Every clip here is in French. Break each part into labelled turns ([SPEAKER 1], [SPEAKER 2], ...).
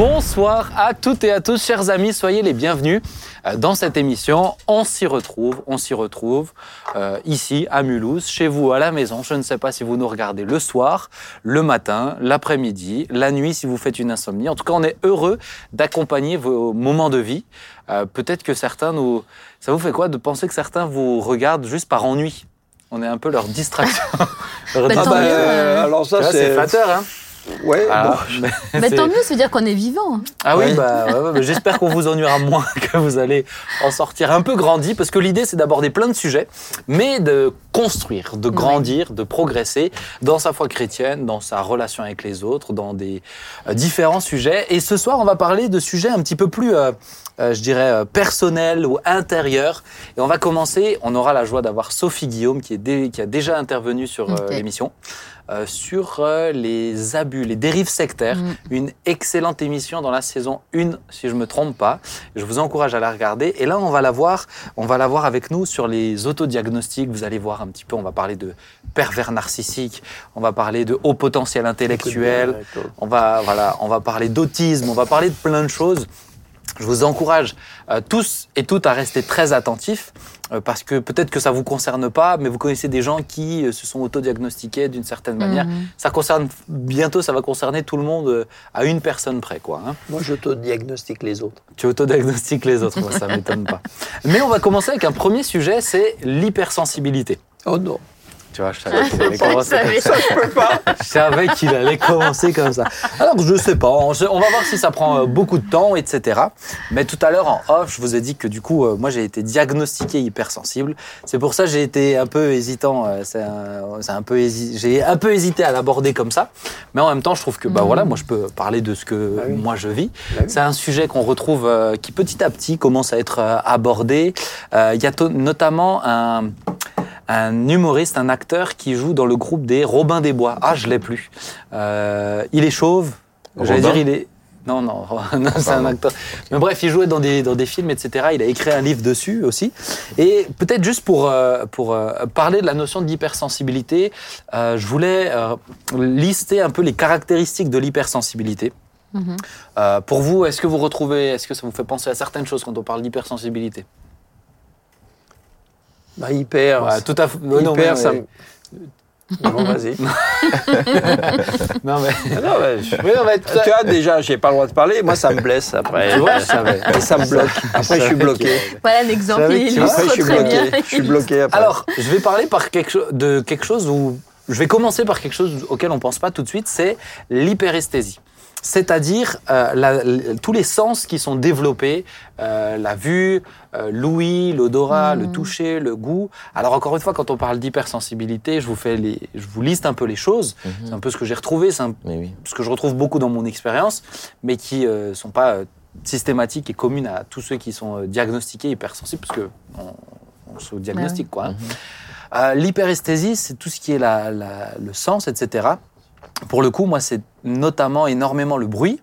[SPEAKER 1] Bonsoir à toutes et à tous, chers amis, soyez les bienvenus euh, dans cette émission. On s'y retrouve, on s'y retrouve euh, ici à Mulhouse, chez vous à la maison. Je ne sais pas si vous nous regardez le soir, le matin, l'après-midi, la nuit si vous faites une insomnie. En tout cas, on est heureux d'accompagner vos moments de vie. Euh, Peut-être que certains nous... Ça vous fait quoi de penser que certains vous regardent juste par ennui? On est un peu leur distraction. Leur
[SPEAKER 2] Bah, mieux, euh.
[SPEAKER 3] alors ça,
[SPEAKER 1] c'est. flatteur, hein
[SPEAKER 3] Ouais,
[SPEAKER 1] Ah,
[SPEAKER 3] bon,
[SPEAKER 1] mais
[SPEAKER 2] Mais
[SPEAKER 1] c'est-
[SPEAKER 2] tant mieux, ça veut dire qu'on est vivant.
[SPEAKER 1] Ah oui,
[SPEAKER 3] Ouais.
[SPEAKER 1] bah, ouais, ouais, bah, j'espère qu'on vous ennuiera moins, que vous allez en sortir un peu grandi, parce que l'idée c'est d'aborder plein de sujets, mais de construire, de grandir, de progresser dans sa foi chrétienne, dans sa relation avec les autres, dans des euh, différents sujets. Et ce soir, on va parler de sujets un petit peu plus, euh, euh, je dirais, euh, personnels ou intérieurs. Et on va commencer, on aura la joie d'avoir Sophie Guillaume qui, est dé- qui a déjà intervenu sur euh, l'émission. euh, sur euh, les abus, les dérives sectaires,
[SPEAKER 2] Mm.
[SPEAKER 1] une excellente émission dans la saison 1, si je me trompe pas. Je vous encourage à la regarder. Et là, on va la voir, on va la voir avec nous sur les autodiagnostics. Vous allez voir un petit peu, on va parler de pervers narcissiques, on va parler de haut potentiel intellectuel, on va, voilà, on va parler d'autisme, on va parler de plein de choses. Je vous encourage euh, tous et toutes à rester très attentifs euh, parce que peut-être que ça vous concerne pas, mais vous connaissez des gens qui euh, se sont autodiagnostiqués d'une certaine manière.
[SPEAKER 2] Mhm.
[SPEAKER 1] Ça concerne bientôt, ça va concerner tout le monde euh, à une personne près, quoi. hein.
[SPEAKER 3] Moi, je te diagnostique les autres.
[SPEAKER 1] Tu autodiagnostiques les autres, moi, ça m'étonne pas. Mais on va commencer avec un premier sujet, c'est l'hypersensibilité.
[SPEAKER 3] Oh non.
[SPEAKER 1] Tu vois, je savais qu'il allait commencer comme ça. Je savais qu'il allait commencer comme ça. Alors, je sais pas. On on va voir si ça prend euh, beaucoup de temps, etc. Mais tout à l'heure, en off, je vous ai dit que du coup, euh, moi, j'ai été diagnostiqué hypersensible. C'est pour ça que j'ai été un peu hésitant. euh, c'est un, peu hési- J'ai un peu hésité à l'aborder comme ça. Mais en même temps, je trouve que, bah voilà, moi, je peux parler de ce que
[SPEAKER 3] Bah oui.
[SPEAKER 1] moi je vis.
[SPEAKER 3] Bah oui.
[SPEAKER 1] C'est un sujet qu'on retrouve, euh, qui petit à petit commence à être abordé. Euh, Il y a notamment un, un humoriste, un acteur qui joue dans le groupe des Robins des Bois. Ah, je l'ai plus. Euh, il est chauve. J'allais
[SPEAKER 3] Robin
[SPEAKER 1] dire, il est. Non, non, non, c'est un acteur. Mais bref, il jouait dans des, dans des films, etc. Il a écrit un livre dessus aussi. Et peut-être juste pour, euh, pour euh, parler de la notion d'hypersensibilité, euh, je voulais euh, lister un peu les caractéristiques de l'hypersensibilité.
[SPEAKER 2] Mhm.
[SPEAKER 1] Euh, pour vous, est-ce que vous retrouvez, est-ce que ça vous fait penser à certaines choses quand on parle d'hypersensibilité?
[SPEAKER 3] Bah, hyper.
[SPEAKER 1] Ouais, Tout à fait.
[SPEAKER 3] hyper,
[SPEAKER 1] non, mais-
[SPEAKER 3] ça me. Bon, vas-y.
[SPEAKER 1] Non, mais.
[SPEAKER 3] Ah non, ouais, je-
[SPEAKER 1] Oui, non, mais
[SPEAKER 3] Tu vois, déjà, j'ai pas le droit de parler. Moi, ça me blesse après.
[SPEAKER 1] Tu vois, je savais.
[SPEAKER 3] Et ça me bloque. Après, je suis bloqué.
[SPEAKER 2] Voilà l'exemple,
[SPEAKER 3] Après, je suis
[SPEAKER 2] très bien.
[SPEAKER 3] bloqué. Je suis bloqué après.
[SPEAKER 1] Alors, je vais parler par quelque de quelque chose où. Je vais commencer par quelque chose auquel on ne pense pas tout de suite, c'est l'hyperesthésie. C'est-à-dire euh, tous les sens qui sont développés, euh, la vue, euh, l'ouïe, l'odorat,
[SPEAKER 2] Mhm.
[SPEAKER 1] le toucher, le goût. Alors encore une fois, quand on parle d'hypersensibilité, je vous fais les, je vous liste un peu les choses. C'est un peu ce que j'ai retrouvé, c'est
[SPEAKER 4] oui.
[SPEAKER 1] ce que je retrouve beaucoup dans mon expérience, mais qui ne sont pas euh, systématiques et communes à tous ceux qui sont euh, diagnostiqués hypersensibles, parce que on, on se diagnostique, quoi. hein. Euh, L'hyperesthésie, c'est tout ce qui est la- la- le sens, etc. Pour le coup, moi, c'est notamment énormément le bruit.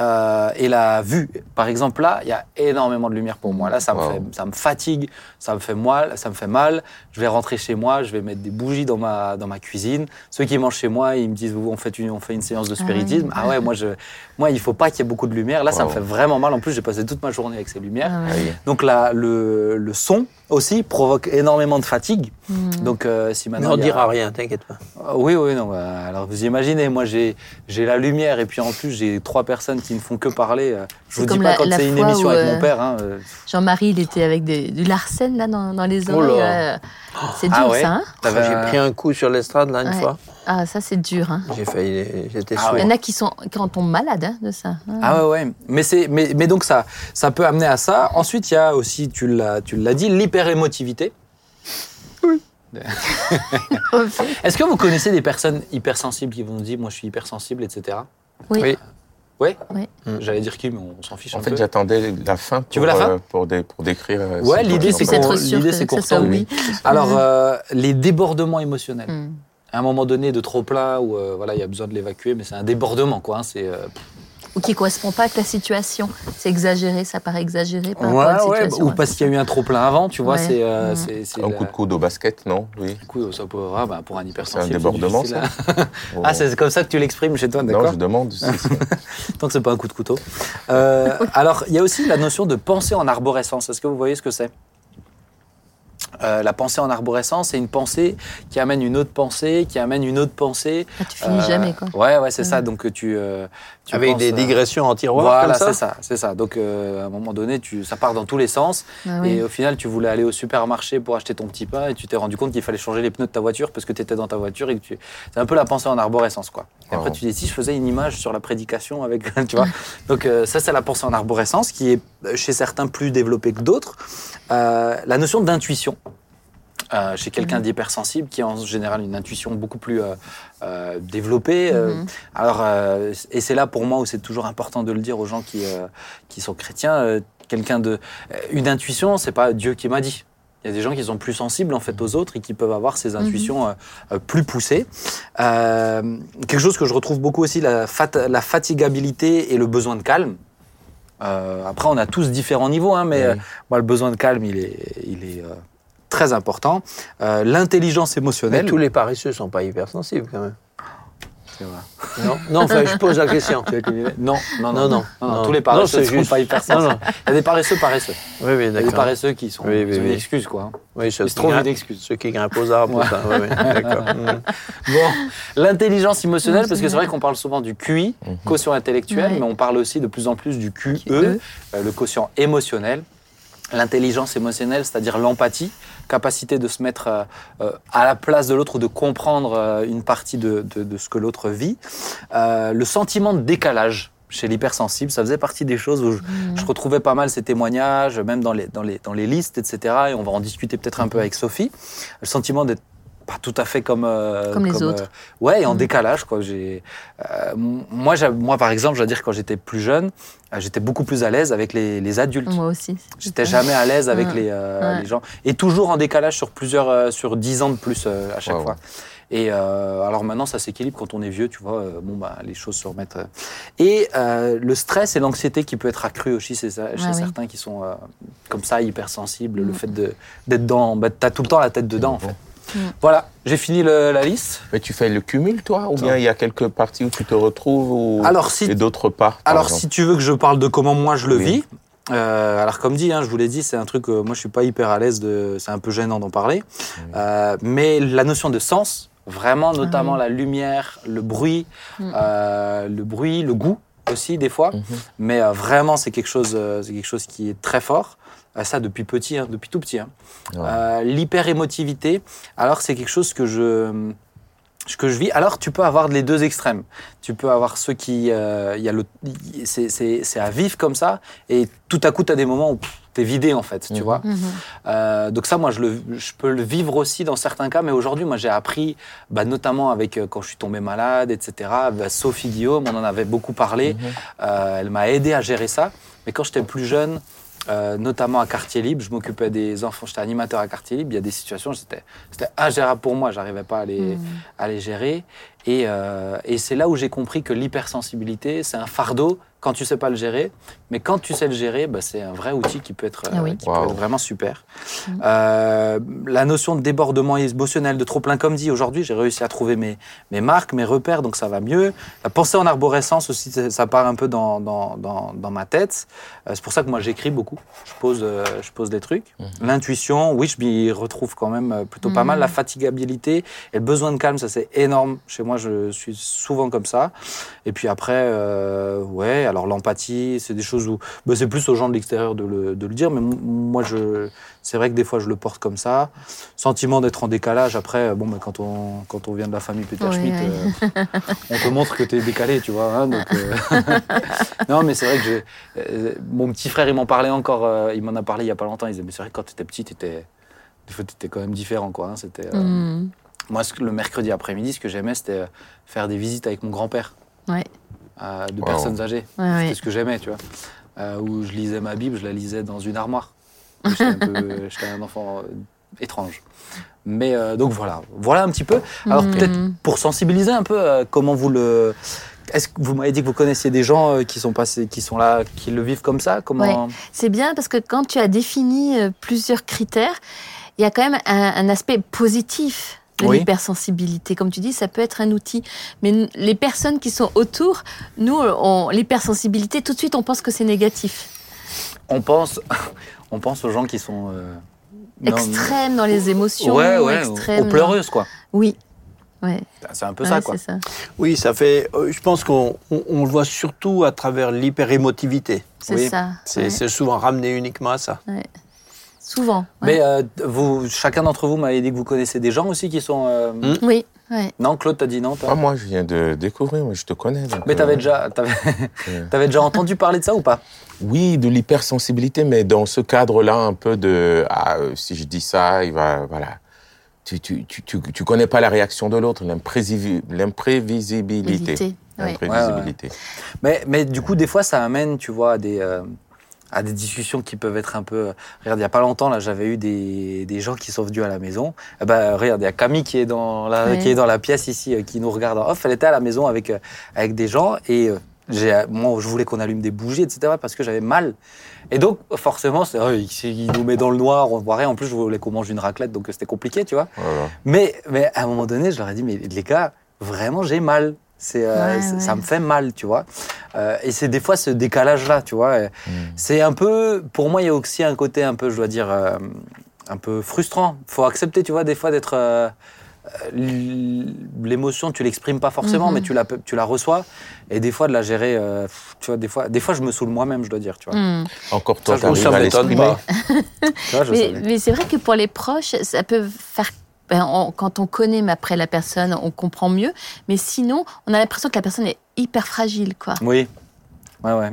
[SPEAKER 1] euh, et la vue. Par exemple, là, il y a énormément de lumière pour moi. Là, ça me,
[SPEAKER 4] Wow.
[SPEAKER 1] fait, ça me fatigue, ça me fait mal, ça me fait mal. Je vais rentrer chez moi, je vais mettre des bougies dans ma, dans ma cuisine. Ceux qui mangent chez moi, ils me disent on fait une, on fait une séance de spiritisme.
[SPEAKER 2] Ah
[SPEAKER 1] Ah, ouais, moi, je, moi, il faut pas qu'il y ait beaucoup de lumière. Là, ça me fait vraiment mal. En plus, j'ai passé toute ma journée avec ces lumières.
[SPEAKER 2] Ah
[SPEAKER 4] Ah oui.
[SPEAKER 1] Donc là, le, le son aussi provoque énormément de fatigue.
[SPEAKER 2] Mhm.
[SPEAKER 1] Donc euh, si
[SPEAKER 3] Mais
[SPEAKER 1] maintenant
[SPEAKER 3] on
[SPEAKER 1] a-
[SPEAKER 3] dira rien, t'inquiète pas.
[SPEAKER 1] Ah, Oui, oui, non. bah, alors vous imaginez, moi j'ai j'ai la lumière et puis en plus j'ai trois personnes qui ne font que parler. euh, Je
[SPEAKER 2] C'est
[SPEAKER 1] vous dis
[SPEAKER 2] comme
[SPEAKER 1] pas
[SPEAKER 2] la-
[SPEAKER 1] quand
[SPEAKER 2] la
[SPEAKER 1] c'est une
[SPEAKER 2] fois
[SPEAKER 1] émission
[SPEAKER 2] où,
[SPEAKER 1] avec
[SPEAKER 2] euh,
[SPEAKER 1] mon père. hein,
[SPEAKER 2] Jean-Marie, il était avec des- du larcène là dans, dans les
[SPEAKER 3] Oh
[SPEAKER 2] oreilles. C'est dur
[SPEAKER 1] Ah ouais.
[SPEAKER 2] ça. hein
[SPEAKER 3] J'ai pris un coup sur l'estrade là une
[SPEAKER 2] Ouais.
[SPEAKER 3] fois.
[SPEAKER 2] ah, ça c'est dur. Hein.
[SPEAKER 3] J'ai failli. J'étais
[SPEAKER 1] Ah.
[SPEAKER 2] Il y en a qui, sont, qui en tombent malades hein, de ça. Ah.
[SPEAKER 1] Ah ouais, ouais. Mais, c'est, mais, mais donc ça, ça peut amener à ça. Ensuite, il y a aussi, tu l'as, tu l'as dit, l'hyperémotivité. Est-ce que vous connaissez des personnes hypersensibles qui vont nous dire, moi je suis hypersensible, etc.
[SPEAKER 2] Oui.
[SPEAKER 3] Oui.
[SPEAKER 1] Ouais
[SPEAKER 2] Oui.
[SPEAKER 1] J'allais dire qui, mais on s'en fiche
[SPEAKER 4] En
[SPEAKER 1] un
[SPEAKER 4] fait,
[SPEAKER 1] peu.
[SPEAKER 4] j'attendais la fin pour,
[SPEAKER 1] Tu veux la fin
[SPEAKER 4] euh, pour, dé- pour décrire. euh,
[SPEAKER 1] Ouais,
[SPEAKER 4] ce
[SPEAKER 1] l'idée,
[SPEAKER 4] qu'on
[SPEAKER 1] c'est qu'on- l'idée, c'est qu'on
[SPEAKER 2] oui.
[SPEAKER 1] Alors, euh, les débordements émotionnels.
[SPEAKER 2] Mhm.
[SPEAKER 1] À un moment donné, de trop plein, où euh, voilà, il y a besoin de l'évacuer, mais c'est un débordement, quoi. hein, c'est, euh,
[SPEAKER 2] ou qui correspond pas avec la situation. C'est exagéré, ça paraît exagéré par
[SPEAKER 1] Ouais,
[SPEAKER 2] rapport à
[SPEAKER 1] ouais,
[SPEAKER 2] situation.
[SPEAKER 1] ou parce qu'il y a eu un trop plein avant, tu vois.
[SPEAKER 2] Ouais.
[SPEAKER 1] C'est euh, c'est- c'est
[SPEAKER 4] Un coup de coude au basket, non Oui.
[SPEAKER 1] Du coup, ça peut, ah, bah, pour un
[SPEAKER 4] C'est un
[SPEAKER 1] hypersensible.
[SPEAKER 4] débordement, ça
[SPEAKER 1] hein.
[SPEAKER 4] Oh.
[SPEAKER 1] Ah, c'est comme ça que tu l'exprimes chez toi,
[SPEAKER 4] Non,
[SPEAKER 1] d'accord
[SPEAKER 4] je demande.
[SPEAKER 1] Tant que c'est pas un coup de couteau. Euh, alors, il y a aussi la notion de pensée en arborescence. Est-ce que vous voyez ce que c'est? Euh, la pensée en arborescence, c'est une pensée qui amène une autre pensée, qui amène une autre pensée.
[SPEAKER 2] Ah, tu finis
[SPEAKER 1] Euh,
[SPEAKER 2] jamais, quoi.
[SPEAKER 1] Ouais, ouais, c'est ça. Donc tu, euh, tu
[SPEAKER 3] Avec des
[SPEAKER 1] euh,
[SPEAKER 3] digressions en tiroir
[SPEAKER 1] Voilà, c'est
[SPEAKER 3] ça
[SPEAKER 1] c'est ça. Donc euh, à un moment donné, tu, ça part dans tous les sens.
[SPEAKER 2] Ah oui.
[SPEAKER 1] Et au final, tu voulais aller au supermarché pour acheter ton petit pain et tu t'es rendu compte qu'il fallait changer les pneus de ta voiture parce que tu étais dans ta voiture et que tu. C'est un peu la pensée en arborescence, quoi. Et après,
[SPEAKER 4] Oh.
[SPEAKER 1] tu dis si je faisais une image sur la prédication avec. tu vois Donc euh, ça, c'est la pensée en arborescence qui est chez certains plus développée que d'autres. Euh, la notion d'intuition. Euh, chez quelqu'un
[SPEAKER 2] Mhm.
[SPEAKER 1] d'hypersensible qui a en général une intuition beaucoup plus euh, euh, développée. euh,
[SPEAKER 2] Mhm.
[SPEAKER 1] alors, euh, et c'est là pour moi où c'est toujours important de le dire aux gens qui, euh, qui sont chrétiens. euh, quelqu'un de, euh, une intuition, c'est pas Dieu qui m'a dit. Il y a des gens qui sont plus sensibles en fait aux autres et qui peuvent avoir ces intuitions euh, euh, plus poussées. Euh, quelque chose que je retrouve beaucoup aussi, la, fat- la fatigabilité et le besoin de calme. Euh, après, on a tous différents niveaux, hein, mais
[SPEAKER 4] Oui.
[SPEAKER 1] euh, moi, le besoin de calme, il est, il est euh, très important. Euh, L'intelligence
[SPEAKER 3] Mais
[SPEAKER 1] émotionnelle.
[SPEAKER 3] tous les paresseux sont pas hypersensibles quand même.
[SPEAKER 1] C'est vrai.
[SPEAKER 3] Non, non enfin, je pose la question.
[SPEAKER 1] Non, non, non,
[SPEAKER 3] Non.
[SPEAKER 1] Tous les paresseux ne sont
[SPEAKER 3] juste-
[SPEAKER 1] pas hyper
[SPEAKER 3] Non, non.
[SPEAKER 1] Il y a des paresseux paresseux.
[SPEAKER 3] Oui, oui,
[SPEAKER 1] Il y a des
[SPEAKER 3] d'accord.
[SPEAKER 1] paresseux qui sont,
[SPEAKER 3] Oui, oui,
[SPEAKER 1] qui ont
[SPEAKER 3] oui.
[SPEAKER 1] une excuse, quoi.
[SPEAKER 3] Oui,
[SPEAKER 1] Ils se trouvent une excuse.
[SPEAKER 3] Ceux qui grimpent aux arbres. Oui, oui, d'accord. Mhm.
[SPEAKER 1] Bon, l'intelligence émotionnelle, parce que c'est vrai qu'on parle souvent du QI,
[SPEAKER 4] Mhm.
[SPEAKER 1] quotient intellectuel, mais on parle aussi de plus en plus du QE,
[SPEAKER 2] E.
[SPEAKER 1] euh, le quotient émotionnel. L'intelligence émotionnelle, c'est-à-dire l'empathie, capacité de se mettre euh, euh, à la place de l'autre, de comprendre euh, une partie de, de- de ce que l'autre vit. Le sentiment de décalage chez l'hypersensible, ça faisait partie des choses où je,
[SPEAKER 2] Mhm.
[SPEAKER 1] je retrouvais pas mal ces témoignages, même dans les, dans les, dans les listes, etc. Et on va en discuter peut-être un peu avec Sophie. Le sentiment d'être pas tout à fait comme euh,
[SPEAKER 2] Comme les autres.
[SPEAKER 1] euh, ouais, et en
[SPEAKER 2] Mhm.
[SPEAKER 1] décalage quoi. J'ai euh, moi, moi par exemple, je veux dire quand j'étais plus jeune, euh, j'étais beaucoup plus à l'aise avec les, les adultes.
[SPEAKER 2] Moi aussi.
[SPEAKER 1] J'étais jamais à l'aise avec
[SPEAKER 2] Ouais.
[SPEAKER 1] les, euh,
[SPEAKER 2] Ouais.
[SPEAKER 1] les gens et toujours en décalage sur plusieurs euh, sur dix ans de plus euh, à chaque
[SPEAKER 4] Ouais,
[SPEAKER 1] fois. Et euh, alors maintenant, ça s'équilibre quand on est vieux, tu vois. euh, bon, bah, les choses se remettent. euh. Et euh, le stress et l'anxiété qui peut être accru aussi chez, chez
[SPEAKER 2] Ah oui.
[SPEAKER 1] certains qui sont euh, comme ça, hypersensibles. Le
[SPEAKER 2] Mm.
[SPEAKER 1] fait de- d'être dans. Bah, T'as tout le temps la tête dedans, en
[SPEAKER 4] Bon.
[SPEAKER 1] fait. Voilà, j'ai fini le- la liste.
[SPEAKER 4] Mais tu fais le cumul, toi Ou bien il y a quelques parties où tu te retrouves ou...
[SPEAKER 1] Alors, si-
[SPEAKER 4] et d'autres pas
[SPEAKER 1] Alors,
[SPEAKER 4] exemple
[SPEAKER 1] si tu veux que je parle de comment moi je le
[SPEAKER 4] Oui.
[SPEAKER 1] vis, euh, alors comme dit, hein, je vous l'ai dit, c'est un truc, euh, moi je suis pas hyper à l'aise, de, c'est un peu gênant d'en parler, Euh, mais la notion de sens, vraiment, notamment
[SPEAKER 2] oui.
[SPEAKER 1] la lumière, le bruit,
[SPEAKER 2] Mm.
[SPEAKER 1] euh, le bruit, le goût aussi des fois,
[SPEAKER 4] Mhm.
[SPEAKER 1] mais euh, vraiment c'est quelque chose, c'est quelque chose qui est très fort. Euh, ça depuis petit, hein, depuis tout petit. hein.
[SPEAKER 4] Ouais.
[SPEAKER 1] Euh, L'hyper-émotivité, alors c'est quelque chose que je, que je vis. Alors tu peux avoir les deux extrêmes. Tu peux avoir ceux qui, euh, il y a le, c'est, c'est, c'est à vivre comme ça, et tout à coup tu as des moments où tu es vidé en fait, tu
[SPEAKER 4] Mhm.
[SPEAKER 1] vois.
[SPEAKER 2] Mhm.
[SPEAKER 1] Euh, donc ça, moi, je, le, je peux le vivre aussi dans certains cas, mais aujourd'hui, moi, j'ai appris, bah, notamment avec euh, quand je suis tombé malade, etc. Bah, Sophie Guillaume, on en avait beaucoup parlé.
[SPEAKER 4] Mhm.
[SPEAKER 1] Euh, elle m'a aidé à gérer ça. Mais quand j'étais plus jeune, euh, notamment à Quartier Libre, je m'occupais des enfants, j'étais animateur à Quartier Libre. Il y a des situations, c'était, ingérable pour moi, j'arrivais pas à les,
[SPEAKER 2] Mhm.
[SPEAKER 1] à les gérer. Et, euh, et c'est là où j'ai compris que l'hypersensibilité, c'est un fardeau quand tu sais pas le gérer. Mais quand tu sais le gérer, bah, c'est un vrai outil qui peut être, euh,
[SPEAKER 2] Ah oui.
[SPEAKER 1] qui peut être vraiment super.
[SPEAKER 2] Mhm.
[SPEAKER 1] Euh, la notion de débordement émotionnel, de trop plein, comme dit aujourd'hui, j'ai réussi à trouver mes, mes marques, mes repères, donc ça va mieux. La pensée en arborescence aussi, ça- ça part un peu dans, dans, dans, dans ma tête. Euh, c'est pour ça que moi j'écris beaucoup. Je pose, euh, je pose des trucs.
[SPEAKER 4] Mhm.
[SPEAKER 1] L'intuition, oui, je m'y retrouve quand même euh, plutôt pas
[SPEAKER 2] Mhm.
[SPEAKER 1] mal. La fatigabilité et le besoin de calme, ça c'est énorme. Chez moi, je suis souvent comme ça. Et puis après, euh, ouais, alors l'empathie, c'est des choses où bah, c'est plus aux gens de l'extérieur de le, de le dire, mais moi, je, c'est vrai que des fois, je le porte comme ça. Sentiment d'être en décalage. Après, bon, bah, quand, on, quand on vient de la famille Peter
[SPEAKER 2] Ouais,
[SPEAKER 1] Schmitt,
[SPEAKER 2] ouais.
[SPEAKER 1] euh, on te montre que tu es décalé, tu vois. hein, donc, euh, non, mais c'est vrai que euh, mon petit frère, il m'en parlait encore, euh, il m'en a parlé il y a pas longtemps. Il disait, mais c'est vrai que quand tu étais petit, tu étais, quand même différent, quoi. hein, c'était, euh,
[SPEAKER 2] Mhm.
[SPEAKER 1] Moi, ce que- le mercredi après-midi, ce que j'aimais, c'était faire des visites avec mon grand-père
[SPEAKER 2] Ouais.
[SPEAKER 1] euh, de
[SPEAKER 4] Wow.
[SPEAKER 1] personnes âgées.
[SPEAKER 2] Ouais, ouais.
[SPEAKER 1] C'était ce que j'aimais, tu vois. Euh, où je lisais ma Bible, je la lisais dans une armoire. J'étais un, un enfant euh, étrange. Mais euh, donc voilà, voilà un petit peu. Alors
[SPEAKER 2] Mhm.
[SPEAKER 1] peut-être pour sensibiliser un peu, euh, comment vous le, Est-ce que vous m'avez dit que vous connaissiez des gens qui sont passés, qui sont là, qui le vivent comme ça? Comment
[SPEAKER 2] C'est bien parce que quand tu as défini plusieurs critères, il y a quand même un, un aspect positif de
[SPEAKER 1] Oui.
[SPEAKER 2] l'hypersensibilité. Comme tu dis, ça peut être un outil. Mais les personnes qui sont autour, nous, l'hypersensibilité, tout de suite, on pense que c'est négatif.
[SPEAKER 1] On pense, on pense aux gens qui sont euh, non,
[SPEAKER 2] Extrême dans les émotions.
[SPEAKER 1] Ouais, ouais,
[SPEAKER 2] extrême
[SPEAKER 1] aux pleureuses quoi.
[SPEAKER 2] Oui. Ouais,
[SPEAKER 1] C'est un peu
[SPEAKER 2] ouais,
[SPEAKER 1] ça quoi.
[SPEAKER 2] ça.
[SPEAKER 3] Oui, ça fait. euh, Je pense qu'on on, on le voit surtout à travers l'hyperémotivité.
[SPEAKER 2] C'est
[SPEAKER 1] Oui.
[SPEAKER 2] ça.
[SPEAKER 3] C'est souvent ramené uniquement à ça.
[SPEAKER 2] Souvent. ouais.
[SPEAKER 1] Mais euh, vous, chacun d'entre vous m'avait dit que vous connaissez des gens aussi qui sont. euh,
[SPEAKER 3] Hmm.
[SPEAKER 2] Oui, ouais.
[SPEAKER 1] Non, Claude, t'as dit non. toi
[SPEAKER 4] Ah, moi, je viens de découvrir, moi, je te connais. donc,
[SPEAKER 1] Mais
[SPEAKER 4] euh,
[SPEAKER 1] t'avais déjà, t'avais,
[SPEAKER 4] euh,
[SPEAKER 1] t'avais déjà entendu parler de ça ou pas?
[SPEAKER 4] Oui, de l'hypersensibilité, mais dans ce cadre-là, un peu de ah, euh, si je dis ça, il va voilà. Tu tu tu tu, tu connais pas la réaction de l'autre, l'imprévisibi- l'imprévisibilité. L'imprévisibilité.
[SPEAKER 1] Mais, mais du coup, des fois, ça amène, tu vois, à des, euh, à des discussions qui peuvent être un peu. euh, Regarde, il y a pas longtemps, là, j'avais eu des, des gens qui sont venus à la maison. Eh ben, regarde, il y a Camille qui est dans la,
[SPEAKER 2] Ouais.
[SPEAKER 1] qui est dans la pièce ici, euh, qui nous regarde en off. Elle était à la maison avec, euh, avec des gens et j'ai, moi, je voulais qu'on allume des bougies, etc., parce que j'avais mal. Et donc, forcément, c'est, oh, il, il nous met dans le noir, on voit rien. En plus, je voulais qu'on mange une raclette, donc c'était compliqué, tu vois.
[SPEAKER 4] Voilà.
[SPEAKER 1] Mais, mais à un moment donné, je leur ai dit, mais les gars, vraiment, j'ai mal. C'est, euh,
[SPEAKER 2] Ouais,
[SPEAKER 1] c'est-
[SPEAKER 2] ouais.
[SPEAKER 1] Ça me fait mal, tu vois. Euh, et c'est des fois ce décalage-là, tu vois.
[SPEAKER 4] Mm.
[SPEAKER 1] C'est un peu, pour moi, il y a aussi un côté un peu, je dois dire, euh, un peu frustrant. faut accepter, tu vois, des fois d'être. euh, L'émotion, tu l'exprimes pas forcément,
[SPEAKER 2] Mhm.
[SPEAKER 1] mais tu la, tu la reçois. Et des fois, de la gérer, euh, tu vois, des fois, des fois, je me saoule moi-même, je dois dire, tu vois.
[SPEAKER 2] Hmm.
[SPEAKER 4] Encore toi,
[SPEAKER 1] Ça,
[SPEAKER 4] arrives à
[SPEAKER 3] pas.
[SPEAKER 1] Tu vois, je
[SPEAKER 2] Mais, mais c'est vrai que pour les proches, ça peut faire. Ben, on- quand on connaît mais après la personne, on comprend mieux. Mais sinon, on a l'impression que la personne est hyper fragile, quoi.
[SPEAKER 1] Oui. Ouais, ouais.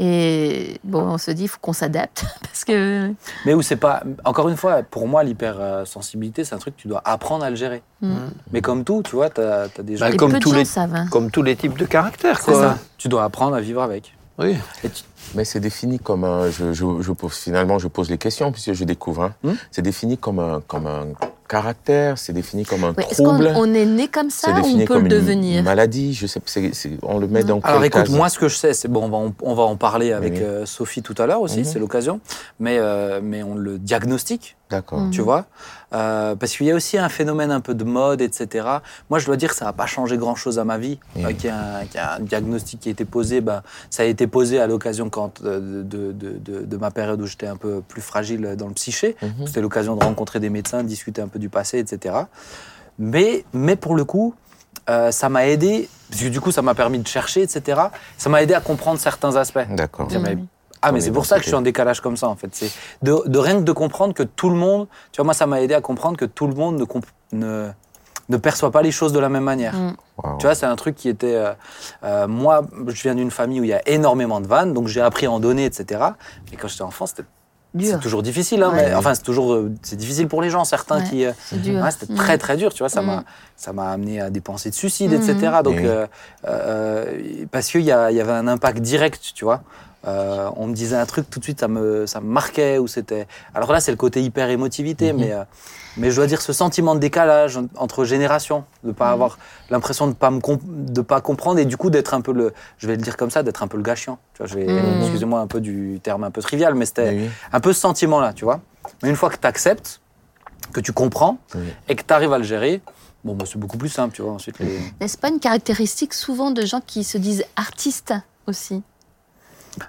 [SPEAKER 2] Et bon, on se dit, il faut qu'on s'adapte parce que.
[SPEAKER 1] Mais où c'est pas. Encore une fois, pour moi, l'hypersensibilité, c'est un truc que tu dois apprendre à le gérer.
[SPEAKER 2] Hmm.
[SPEAKER 1] Mais comme tout, tu vois, tu as, des gens.
[SPEAKER 3] Bah, comme
[SPEAKER 2] peu
[SPEAKER 3] tous
[SPEAKER 2] gens
[SPEAKER 3] les-
[SPEAKER 2] savent. hein.
[SPEAKER 3] Comme tous les types de caractères,
[SPEAKER 1] C'est
[SPEAKER 3] quoi.
[SPEAKER 1] ça. Tu dois apprendre à vivre avec.
[SPEAKER 3] Oui.
[SPEAKER 1] Et tu-
[SPEAKER 4] Mais c'est défini comme un. Je, je, je pose, finalement, je pose les questions puisque je découvre. hein.
[SPEAKER 1] Hmm?
[SPEAKER 4] C'est défini comme un, comme un caractère, c'est défini comme un
[SPEAKER 2] Ouais, Est-ce qu'on
[SPEAKER 4] trouble.
[SPEAKER 2] on est né comme ça ou on peut
[SPEAKER 4] comme
[SPEAKER 2] le
[SPEAKER 4] une
[SPEAKER 2] devenir
[SPEAKER 4] maladie. Je sais, c'est- c'est- on le met dans
[SPEAKER 1] Alors écoute,
[SPEAKER 4] case
[SPEAKER 1] moi ce que je sais, c'est bon, on va en, on va en parler avec
[SPEAKER 4] Oui.
[SPEAKER 1] euh, Sophie tout à l'heure aussi,
[SPEAKER 4] Mhm.
[SPEAKER 1] c'est l'occasion, mais, euh, mais on le diagnostique,
[SPEAKER 4] D'accord.
[SPEAKER 1] Tu vois, Euh, parce qu'il y a aussi un phénomène un peu de mode, etc. Moi je dois dire que ça n'a pas changé grand-chose à ma vie, euh, qu'il y, a un- qu'il y a un diagnostic qui a été posé, ben, ça a été posé à l'occasion quand, euh, de, de, de, de ma période où j'étais un peu plus fragile dans le psyché,
[SPEAKER 4] Mhm.
[SPEAKER 1] C'était l'occasion de rencontrer des médecins, de discuter un peu du passé, etc. Mais, mais pour le coup, euh, ça m'a aidé, parce que du coup, ça m'a permis de chercher, etc. Ça m'a aidé à comprendre certains aspects.
[SPEAKER 4] D'accord.
[SPEAKER 1] Ça m'a-. Ah, mais c'est pour ça que je suis en décalage comme ça, en fait. C'est de, de rien que de comprendre que tout le monde, tu vois, moi, ça m'a aidé à comprendre que tout le monde ne, comp- ne, ne perçoit pas les choses de la même manière.
[SPEAKER 2] Mm.
[SPEAKER 4] Wow.
[SPEAKER 1] Tu vois, c'est un truc qui était. euh, euh, moi, je viens d'une famille où il y a énormément de vannes, donc j'ai appris à en donner, etc. Mais quand j'étais enfant, c'était
[SPEAKER 2] Dur.
[SPEAKER 1] c'est toujours difficile, hein,
[SPEAKER 2] Ouais.
[SPEAKER 1] mais enfin c'est toujours euh, c'est difficile pour les gens certains
[SPEAKER 2] Ouais,
[SPEAKER 1] qui euh,
[SPEAKER 2] C'est dur.
[SPEAKER 1] ouais, c'était
[SPEAKER 2] Mm.
[SPEAKER 1] très très dur, tu vois, ça
[SPEAKER 2] Mm.
[SPEAKER 1] m'a ça m'a amené à des pensées de suicide, etc. Donc
[SPEAKER 4] Oui.
[SPEAKER 1] euh, euh, parce qu'il y, a- il y avait un impact direct, tu vois. Euh, on me disait un truc tout de suite, ça me ça me marquait ou c'était. Alors là, c'est le côté hyper émotivité,
[SPEAKER 4] Mhm.
[SPEAKER 1] mais euh, mais je dois dire ce sentiment de décalage en- entre générations, de pas
[SPEAKER 2] Mhm.
[SPEAKER 1] avoir l'impression de pas me comp- de pas comprendre et du coup d'être un peu le, je vais le dire comme ça, d'être un peu le gâchiant. Tu vois, je vais,
[SPEAKER 2] Mhm.
[SPEAKER 1] excusez-moi un peu du terme un peu trivial, mais c'était
[SPEAKER 4] oui.
[SPEAKER 1] un peu ce sentiment-là, tu vois. Mais une fois que tu acceptes, que tu comprends
[SPEAKER 4] Oui.
[SPEAKER 1] et que tu arrives à le gérer, bon, bah, c'est beaucoup plus simple, tu vois. Ensuite, les...
[SPEAKER 2] N'est-ce pas une caractéristique souvent de gens qui se disent artistes aussi?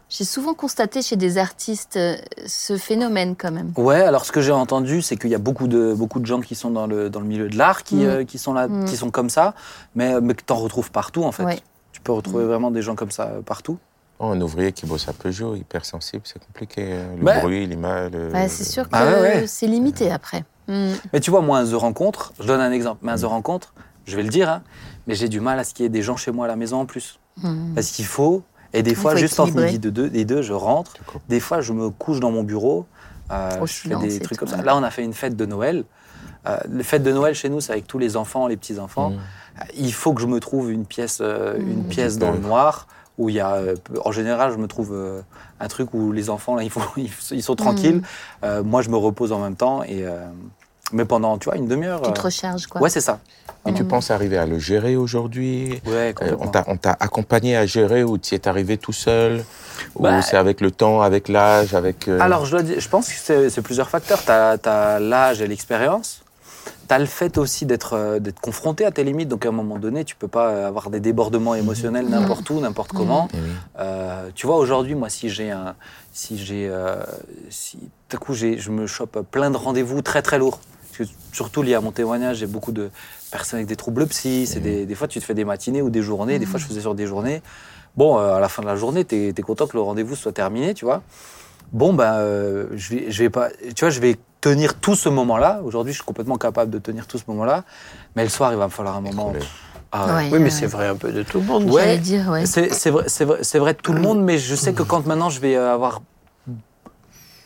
[SPEAKER 2] J'ai souvent constaté chez des artistes euh, ce phénomène quand même.
[SPEAKER 1] Ouais, alors ce que j'ai entendu, c'est qu'il y a beaucoup de, beaucoup de gens qui sont dans le, dans le milieu de l'art qui,
[SPEAKER 2] Mm.
[SPEAKER 1] euh, qui, sont là,
[SPEAKER 2] Mm.
[SPEAKER 1] qui sont comme ça, mais, mais que tu en retrouves partout, en fait.
[SPEAKER 2] Ouais.
[SPEAKER 1] Tu peux retrouver vraiment des gens comme ça euh, partout.
[SPEAKER 4] Oh, un ouvrier qui bosse à Peugeot, hypersensible, c'est compliqué. euh, Le
[SPEAKER 1] Ouais.
[SPEAKER 4] bruit, l'image. le-
[SPEAKER 2] Ouais, c'est sûr que
[SPEAKER 1] Ah ouais, ouais.
[SPEAKER 2] c'est limité après. Mm.
[SPEAKER 1] Mais tu vois, moi, un The Rencontre, je donne un exemple, mais un The Rencontre, je vais le dire, hein, mais j'ai du mal à ce qu'il y ait des gens chez moi à la maison en plus.
[SPEAKER 2] Mm.
[SPEAKER 1] Parce qu'il faut, et des fois, juste entre midi de deux, des deux, je rentre. Des fois, je me couche dans mon bureau, euh, je fais
[SPEAKER 2] silence
[SPEAKER 1] des
[SPEAKER 2] et
[SPEAKER 1] trucs
[SPEAKER 2] tout,
[SPEAKER 1] comme ça. Là, on a fait une fête de Noël. Euh, la fête de Noël chez nous, c'est avec tous les enfants, les petits-enfants.
[SPEAKER 4] Mm.
[SPEAKER 1] Euh, Il faut que je me trouve une pièce, euh, une
[SPEAKER 2] Mm.
[SPEAKER 1] pièce dans le noir où il y a, euh, en général, je me trouve euh, un truc où les enfants, là, ils, font, ils sont tranquilles. Euh, moi, je me repose en même temps et, euh, Mais pendant, tu vois, une demi-heure.
[SPEAKER 2] Tu te
[SPEAKER 1] euh,
[SPEAKER 2] recharges, quoi.
[SPEAKER 1] Ouais, c'est ça.
[SPEAKER 4] Et tu
[SPEAKER 2] Mhm.
[SPEAKER 4] penses arriver à le gérer aujourd'hui?
[SPEAKER 1] Ouais,
[SPEAKER 4] Euh,
[SPEAKER 1] complètement.
[SPEAKER 4] on t'a- on t'a accompagné à gérer ou tu y es arrivé tout seul?
[SPEAKER 1] Bah,
[SPEAKER 4] Ou c'est avec le temps, avec l'âge, avec... euh,
[SPEAKER 1] Alors, je, dois dire- je pense que c'est c'est plusieurs facteurs. Tu as, l'âge et l'expérience. Tu as le fait aussi d'être euh, d'être confronté à tes limites. Donc, à un moment donné, tu peux pas euh, avoir des débordements émotionnels n'importe où, n'importe comment. Euh, tu vois, aujourd'hui, moi, si j'ai un. Si j'ai. euh, si tout à coup, j'ai- je me chope plein de rendez-vous très, très lourds. Que, surtout lié à mon témoignage, j'ai beaucoup de personnes avec des troubles psy. C'est des, des fois, tu te fais des matinées ou des journées. Des fois, je faisais sur des journées. Bon, euh, à la fin de la journée, tu es, content que le rendez-vous soit terminé, tu vois. Bon, ben, euh, je, vais, je vais pas. Tu vois, je vais tenir tout ce moment-là. Aujourd'hui, je suis complètement capable de tenir tout ce moment-là. Mais le soir, il va me falloir un moment. Ah ouais.
[SPEAKER 3] Oui, mais
[SPEAKER 2] ouais.
[SPEAKER 3] c'est vrai un peu de tout le monde.
[SPEAKER 1] Ouais.
[SPEAKER 2] Dire, ouais.
[SPEAKER 1] C'est vrai, c'est vrai, c'est vrai de tout le monde, mais je sais que quand maintenant je vais euh, avoir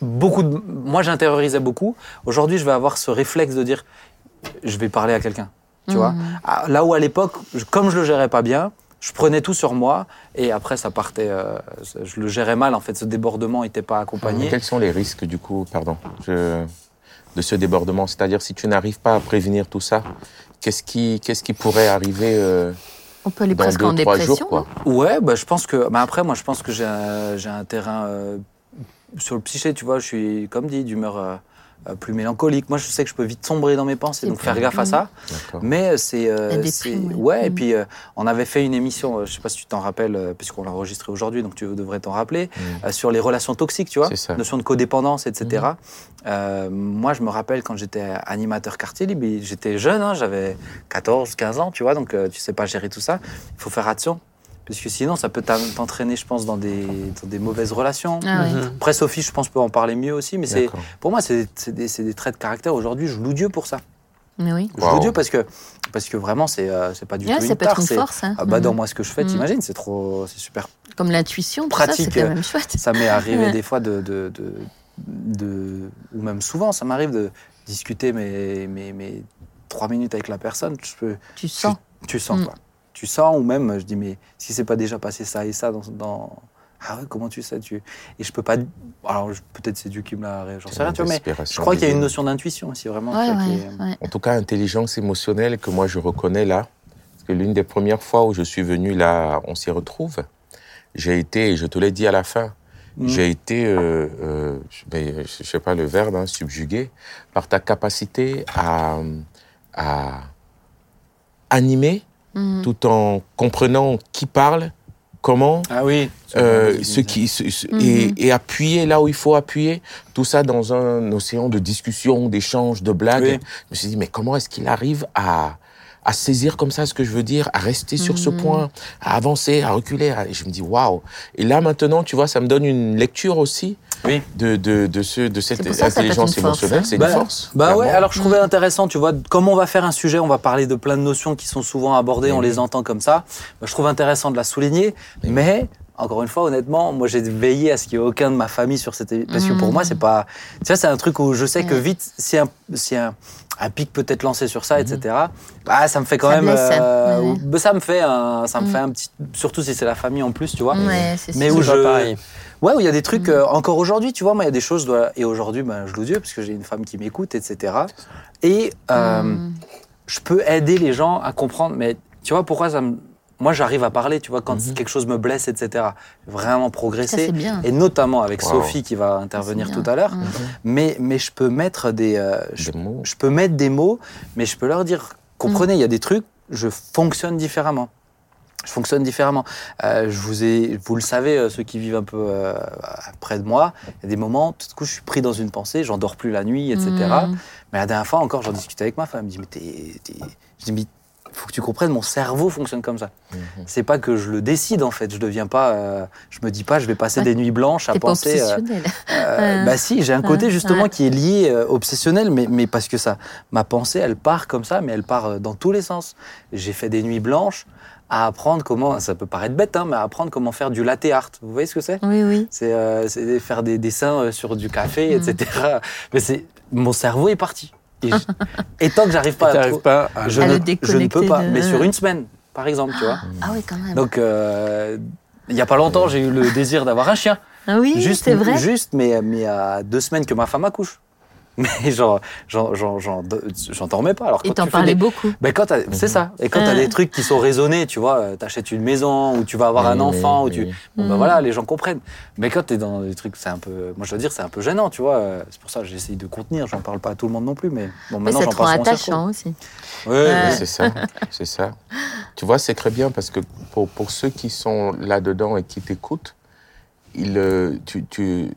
[SPEAKER 1] beaucoup de... Moi, j'intériorisais beaucoup. Aujourd'hui, je vais avoir ce réflexe de dire, je vais parler à quelqu'un. Tu vois
[SPEAKER 2] Mhm.
[SPEAKER 1] Ah, Là où à l'époque, comme je le gérais pas bien, je prenais tout sur moi et après ça partait. euh, je le gérais mal en fait. Ce débordement n'était pas accompagné.
[SPEAKER 4] Quels sont les risques du coup, pardon, je- de ce débordement? C'est-à-dire si tu n'arrives pas à prévenir tout ça, qu'est-ce qui, qu'est-ce qui pourrait arriver euh,
[SPEAKER 2] On peut aller
[SPEAKER 4] dans
[SPEAKER 2] presque
[SPEAKER 4] deux,
[SPEAKER 2] en
[SPEAKER 4] trois
[SPEAKER 2] dépression.
[SPEAKER 4] jours quoi
[SPEAKER 1] Ouais, bah, je pense que. Mais après, moi, je pense que j'ai un, j'ai un terrain euh, sur le psyché, tu vois. Je suis, comme dit, d'humeur euh, euh, plus mélancolique. Moi, je sais que je peux vite sombrer dans mes pensées, donc faire gaffe à ça. Mais c'est. euh,
[SPEAKER 2] ouais.
[SPEAKER 1] et
[SPEAKER 2] Mhm.
[SPEAKER 1] puis, euh, on avait fait une émission, euh, je sais pas si tu t'en rappelles, euh, puisqu'on l'a enregistré aujourd'hui, donc tu devrais t'en rappeler, euh, sur les relations toxiques, tu vois. Notion de codépendance, etc. Euh, moi, je me rappelle quand j'étais animateur quartier libre, j'étais jeune, hein, j'avais 14, 15 ans, tu vois, donc euh, tu sais pas gérer tout ça. Il faut faire attention. Parce que sinon, ça peut t'en- t'entraîner, je pense, dans des, dans des mauvaises relations.
[SPEAKER 2] Ah ouais.
[SPEAKER 3] Mhm.
[SPEAKER 1] Après, Sophie, je pense, peut en parler mieux aussi. Mais c'est, pour moi, c'est des, traits de caractère. Aujourd'hui, je loue Dieu pour ça.
[SPEAKER 2] Mais oui.
[SPEAKER 1] Je loue. Dieu parce que, parce que vraiment, c'est euh, c'est pas du
[SPEAKER 2] Ouais,
[SPEAKER 1] tout
[SPEAKER 2] ça
[SPEAKER 1] une
[SPEAKER 2] peut être
[SPEAKER 1] tare.
[SPEAKER 2] une force. hein.
[SPEAKER 1] Ah bah,
[SPEAKER 2] Mhm.
[SPEAKER 1] dans moi, ce que je fais,
[SPEAKER 2] Mhm.
[SPEAKER 1] t'imagines, c'est trop, c'est super.
[SPEAKER 2] Comme l'intuition, ça,
[SPEAKER 1] pratique,
[SPEAKER 2] c'est quand même chouette.
[SPEAKER 1] Ça m'est arrivé
[SPEAKER 2] Ouais.
[SPEAKER 1] des fois de, de, de, de- ou même souvent, ça m'arrive de discuter mes, mes, mes trois minutes avec la personne. Je peux,
[SPEAKER 2] Tu sens.
[SPEAKER 1] tu sens
[SPEAKER 2] Mm.
[SPEAKER 1] quoi. Tu sens, ou même, je dis, mais si c'est pas déjà passé ça et ça dans. dans- Ah ouais, comment tu sais tu... Et je peux pas. Alors, peut-être c'est Dieu qui me l'a. J'en sais rien, tu vois, mais je crois qu'il y a une notion d'intuition aussi, vraiment.
[SPEAKER 2] Ouais,
[SPEAKER 1] tu vois, qui
[SPEAKER 2] ouais,
[SPEAKER 1] est-
[SPEAKER 2] ouais.
[SPEAKER 4] En tout cas, intelligence émotionnelle que moi je reconnais là. Parce que l'une des premières fois où je suis venu là, on s'y retrouve. J'ai été, et je te l'ai dit à la fin,
[SPEAKER 1] Mm.
[SPEAKER 4] j'ai été, euh, euh, je, ben, je sais pas le verbe, hein, subjugué par ta capacité à, à animer
[SPEAKER 2] Mhm.
[SPEAKER 4] tout en comprenant qui parle, comment,
[SPEAKER 1] Ah oui.
[SPEAKER 4] euh, ce qui, ce- ce-
[SPEAKER 2] Mhm.
[SPEAKER 4] et, et appuyer là où il faut appuyer, tout ça dans un océan de discussion, d'échanges, de blagues.
[SPEAKER 1] Oui.
[SPEAKER 4] Je me suis dit, mais comment est-ce qu'il arrive à, à saisir comme ça ce que je veux dire, à rester sur ce
[SPEAKER 2] Mhm.
[SPEAKER 4] point, à avancer, à reculer à- Et je me dis, waouh Et là maintenant, tu vois, ça me donne une lecture aussi
[SPEAKER 1] Oui.
[SPEAKER 4] de, de, de, ce, de cette
[SPEAKER 2] ça
[SPEAKER 4] intelligence
[SPEAKER 2] une force,
[SPEAKER 4] émotionnelle.
[SPEAKER 2] hein.
[SPEAKER 4] C'est
[SPEAKER 1] Bah,
[SPEAKER 4] une force.
[SPEAKER 1] Bah ouais, alors je trouvais intéressant, tu vois, comme on va faire un sujet, on va parler de plein de notions qui sont souvent abordées, on
[SPEAKER 4] Mhm.
[SPEAKER 1] les entend comme ça. Bah, je trouve intéressant de la souligner,
[SPEAKER 4] Mhm.
[SPEAKER 1] mais encore une fois, honnêtement, moi j'ai veillé à ce qu'il n'y ait aucun de ma famille sur cette émission. Parce que pour moi, c'est pas. Tu sais, c'est un truc où je sais que vite, si un, si un, un pic peut être lancé sur ça, etc., bah, ça me fait quand
[SPEAKER 2] Ça
[SPEAKER 1] même.
[SPEAKER 2] blesse,
[SPEAKER 1] euh,
[SPEAKER 2] ouais,
[SPEAKER 1] bah, ça me fait un, ça me fait un petit. Surtout si c'est la famille en plus, tu vois.
[SPEAKER 2] Ouais, c'est
[SPEAKER 1] Mais
[SPEAKER 2] sûr.
[SPEAKER 1] où je-
[SPEAKER 3] pareil.
[SPEAKER 1] Ouais, où il y a des trucs,
[SPEAKER 2] Mhm.
[SPEAKER 1] euh, encore aujourd'hui, tu vois, moi, il y a des choses, dois- et aujourd'hui, ben, je loue Dieu, parce que j'ai une femme qui m'écoute, etc. Et euh,
[SPEAKER 2] Mhm.
[SPEAKER 1] je peux aider les gens à comprendre, mais tu vois, pourquoi ça me... Moi, j'arrive à parler, tu vois, quand
[SPEAKER 4] Mhm.
[SPEAKER 1] quelque chose me blesse, etc. Vraiment
[SPEAKER 2] Ça,
[SPEAKER 1] progresser.
[SPEAKER 2] c'est bien.
[SPEAKER 1] Et notamment avec
[SPEAKER 4] Wow.
[SPEAKER 1] Sophie qui va intervenir tout à l'heure.
[SPEAKER 2] Mhm.
[SPEAKER 1] Mais, mais je peux mettre des... euh, je,
[SPEAKER 4] Des mots.
[SPEAKER 1] je peux mettre des mots, mais je peux leur dire, comprenez, il y a des trucs, je fonctionne différemment. Je fonctionne différemment. Euh, je vous ai, vous le savez, euh, ceux qui vivent un peu euh, près de moi, il y a des moments, tout à coup, je suis pris dans une pensée, j'en dors plus la nuit, etc.
[SPEAKER 2] Mhm.
[SPEAKER 1] Mais la dernière fois encore, j'en discutais avec ma femme. Elle me dit, mais t'es, t'es- Je dis, mais faut que tu comprennes, mon cerveau fonctionne comme ça.
[SPEAKER 4] Mhm.
[SPEAKER 1] C'est pas que je le décide en fait. Je deviens pas. euh, je me dis pas, je vais passer
[SPEAKER 2] Ouais.
[SPEAKER 1] des nuits blanches à
[SPEAKER 2] T'es pas
[SPEAKER 1] penser. euh,
[SPEAKER 2] obsessionnel.
[SPEAKER 1] euh,
[SPEAKER 2] Ouais.
[SPEAKER 1] bah si, j'ai un côté
[SPEAKER 2] Ouais,
[SPEAKER 1] justement
[SPEAKER 2] ouais.
[SPEAKER 1] qui est lié euh, obsessionnel, mais, mais parce que ça, ma pensée, elle part comme ça, mais elle part euh, dans tous les sens. J'ai fait des nuits blanches à apprendre comment, ça peut paraître bête, hein, mais à apprendre comment faire du latte art. Vous voyez ce que c'est?
[SPEAKER 2] Oui, oui.
[SPEAKER 1] C'est euh, faire des dessins euh, sur du café,
[SPEAKER 2] Mm.
[SPEAKER 1] etc. Mais c'est mon cerveau est parti. Et, je- et tant que j'arrive pas à
[SPEAKER 3] pas à...
[SPEAKER 1] je,
[SPEAKER 2] À
[SPEAKER 1] ne,
[SPEAKER 2] le
[SPEAKER 1] je ne peux pas.
[SPEAKER 2] de-
[SPEAKER 1] Mais sur une semaine, par exemple, tu vois.
[SPEAKER 2] Ah oui, quand même.
[SPEAKER 1] Donc, euh, il y a pas longtemps, j'ai eu le désir d'avoir un chien.
[SPEAKER 2] Ah oui,
[SPEAKER 1] juste,
[SPEAKER 2] c'est vrai.
[SPEAKER 1] Juste, mais, mais à deux semaines que ma femme accouche. mais genre, j'en, dormais pas. Alors,
[SPEAKER 2] Et
[SPEAKER 1] quand
[SPEAKER 2] t'en parlais
[SPEAKER 1] des-
[SPEAKER 2] beaucoup.
[SPEAKER 1] Ben quand t'as- c'est ça. Et quand tu as
[SPEAKER 2] Ouais.
[SPEAKER 1] des trucs qui sont raisonnés, tu vois, euh, t'achètes une maison ou tu vas avoir un enfant
[SPEAKER 4] oui,
[SPEAKER 1] ou tu
[SPEAKER 4] oui.
[SPEAKER 1] bon, ben
[SPEAKER 2] Mm.
[SPEAKER 1] voilà, les gens comprennent. Mais quand tu es dans des trucs, c'est un peu moi je dois dire c'est un peu gênant, tu vois. euh, C'est pour ça que j'essaye de contenir, j'en parle pas à tout le monde non plus mais bon
[SPEAKER 2] Mais
[SPEAKER 1] maintenant
[SPEAKER 2] ça
[SPEAKER 1] j'en parle sur mon
[SPEAKER 2] attachant aussi.
[SPEAKER 4] Oui, c'est ça, c'est ça. Tu vois, c'est très bien parce que pour, pour ceux qui sont là-dedans et qui t'écoutent, il, euh, tu, tu,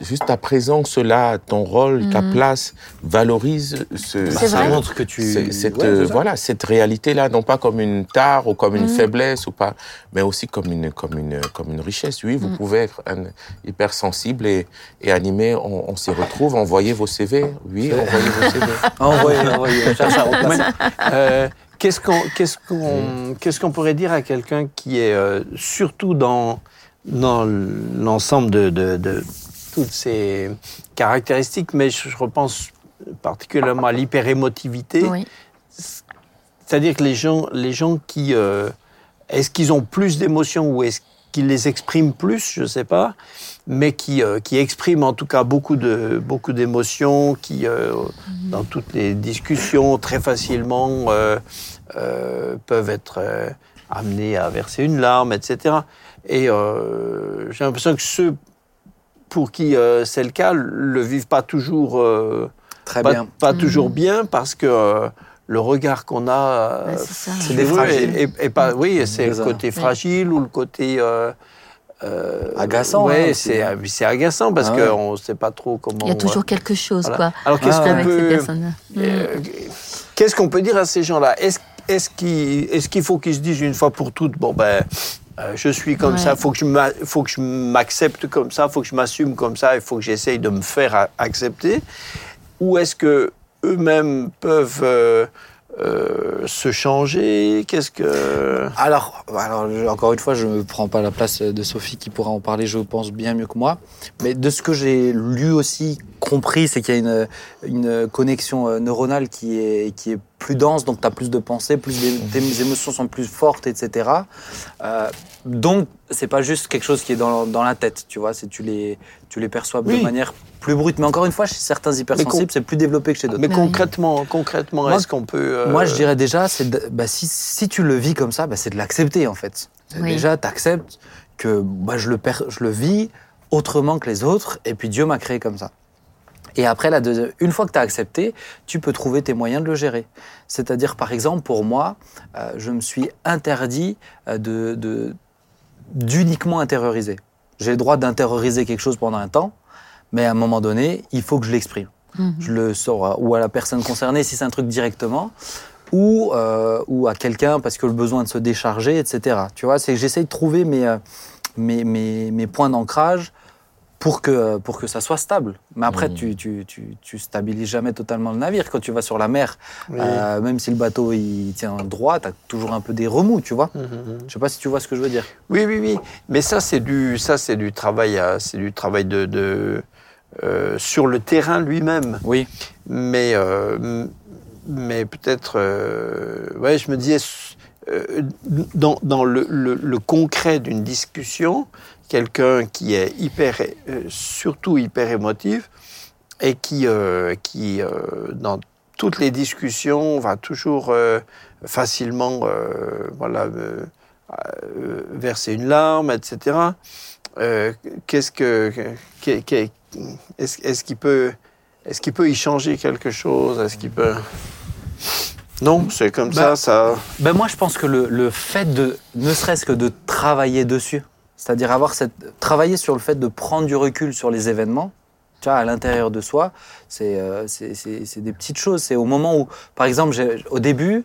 [SPEAKER 4] juste ta présence là, ton rôle, ta
[SPEAKER 2] Mhm.
[SPEAKER 4] place, valorise ce,
[SPEAKER 1] ça
[SPEAKER 2] vrai.
[SPEAKER 1] montre que tu
[SPEAKER 4] cette,
[SPEAKER 1] ouais,
[SPEAKER 4] euh, voilà, cette réalité-là, non pas comme une tare ou comme une
[SPEAKER 2] Mhm.
[SPEAKER 4] faiblesse ou pas, mais aussi comme une, comme une, comme une richesse. Oui, vous
[SPEAKER 2] Mhm.
[SPEAKER 4] pouvez être un, hypersensible et, et animé. On, on s'y retrouve. Envoyez vos CV. Oui, envoyez vos CV.
[SPEAKER 1] Envoyez, envoyez.
[SPEAKER 3] Euh, Qu'est-ce qu'on qu'est-ce qu'on qu'est-ce qu'on pourrait dire à quelqu'un qui est euh, surtout dans dans l'ensemble de, de, de toutes ces caractéristiques, mais je, repense particulièrement à l'hyperémotivité.
[SPEAKER 2] Oui.
[SPEAKER 3] C'est-à-dire que les gens, les gens qui. euh, est-ce qu'ils ont plus d'émotions ou est-ce qu'ils les expriment plus Je ne sais pas. Mais qui, euh, qui expriment en tout cas beaucoup de beaucoup d'émotions, qui, euh, dans toutes les discussions, très facilement peuvent être amenés à verser une larme, etc. Et j'ai l'impression que ceux pour qui euh, c'est le cas le vivent pas toujours. euh,
[SPEAKER 1] Très
[SPEAKER 3] pas,
[SPEAKER 1] bien.
[SPEAKER 3] pas toujours bien parce que euh, le regard qu'on a
[SPEAKER 2] Ouais, c'est
[SPEAKER 1] des fragiles.
[SPEAKER 3] est pas, oui, c'est le
[SPEAKER 1] C'est ça.
[SPEAKER 3] côté fragile ou le côté euh, euh,
[SPEAKER 1] Agaçant,
[SPEAKER 3] Ouais,
[SPEAKER 1] hein,
[SPEAKER 3] c'est c'est agaçant parce
[SPEAKER 1] Ah ouais.
[SPEAKER 3] qu'on ne sait pas trop comment.
[SPEAKER 2] Il y a toujours quelque chose,
[SPEAKER 3] voilà.
[SPEAKER 2] quoi,
[SPEAKER 3] Alors qu'est-ce
[SPEAKER 1] Ah,
[SPEAKER 3] qu'on peut.
[SPEAKER 2] Mm.
[SPEAKER 3] euh, qu'est-ce qu'on peut dire à ces gens-là? Est-ce est-ce qu'il est-ce qu'il faut qu'ils se disent une fois pour toutes bon ben euh, je suis comme
[SPEAKER 2] Ouais.
[SPEAKER 3] ça, faut que je faut que je m'accepte comme ça, faut que je m'assume comme ça, il faut que j'essaye de me faire accepter Ou est-ce que eux-mêmes peuvent euh, euh, se changer? Qu'est-ce que
[SPEAKER 1] Alors, alors, encore une fois, je ne prends pas la place de Sophie qui pourra en parler, je pense, bien mieux que moi. Mais de ce que j'ai lu aussi, compris, c'est qu'il y a une, une connexion neuronale qui est, qui est plus dense, donc tu as plus de pensées, plus des, tes émotions sont plus fortes, etc. Euh, donc, c'est pas juste quelque chose qui est dans, dans la tête, tu vois, c'est tu les, tu les perçois
[SPEAKER 3] Oui.
[SPEAKER 1] de manière plus brute. Mais encore une fois, chez certains hypersensibles, c'est plus développé que chez d'autres.
[SPEAKER 3] Mais concrètement, concrètement, est-ce qu'on peut euh,
[SPEAKER 1] Moi, je dirais déjà, c'est de- bah, si, si tu le vis comme ça, bah, c'est de l'accepter en fait.
[SPEAKER 2] Oui.
[SPEAKER 1] Déjà, tu acceptes que bah, je, le per- je le vis autrement que les autres, et puis Dieu m'a créé comme ça. Et après, la une fois que tu as accepté, tu peux trouver tes moyens de le gérer. C'est-à-dire, par exemple, pour moi, euh, je me suis interdit euh, de, d'uniquement intérioriser. J'ai le droit d'intérioriser quelque chose pendant un temps, mais à un moment donné, il faut que je l'exprime
[SPEAKER 2] Mhm.
[SPEAKER 1] je le sors ou à la personne concernée si c'est un truc directement, ou, euh, ou à quelqu'un parce que le besoin de se décharger, etc. Tu vois, c'est que j'essaye de trouver mes, mes, mes, mes points d'ancrage pour que, pour que ça soit stable. Mais après,
[SPEAKER 4] Mhm.
[SPEAKER 1] tu, tu, tu, tu stabilises jamais totalement le navire. Quand tu vas sur la mer,
[SPEAKER 3] Oui.
[SPEAKER 1] euh, même si le bateau il tient droit, tu as toujours un peu des remous, tu vois.
[SPEAKER 3] Mhm, mhm.
[SPEAKER 1] Je sais pas si tu vois ce que je veux dire.
[SPEAKER 3] Oui, oui, oui. Mais ça, c'est du, ça, c'est du travail, c'est du travail de, de, euh, sur le terrain lui-même.
[SPEAKER 1] Oui.
[SPEAKER 3] Mais, euh, mais peut-être, euh, ouais, je me disais, euh, dans, dans le, le- le concret d'une discussion, quelqu'un qui est hyper, euh, surtout hyper émotif, et qui, euh, qui euh, dans toutes les discussions, va toujours facilement, voilà. verser une larme, etc. Qu'est-ce que, qu'est- est-ce, qu'il peut, est-ce qu'il peut y changer quelque chose? Est-ce qu'il peut? Non, c'est comme
[SPEAKER 1] Bah,
[SPEAKER 3] ça, ça.
[SPEAKER 1] Ben moi, je pense que le, le fait de, ne serait-ce que de travailler dessus, c'est-à-dire avoir cette, travailler sur le fait de prendre du recul sur les événements, à l'intérieur de soi, c'est, euh, c'est, des petites choses. C'est au moment où, par exemple, au début,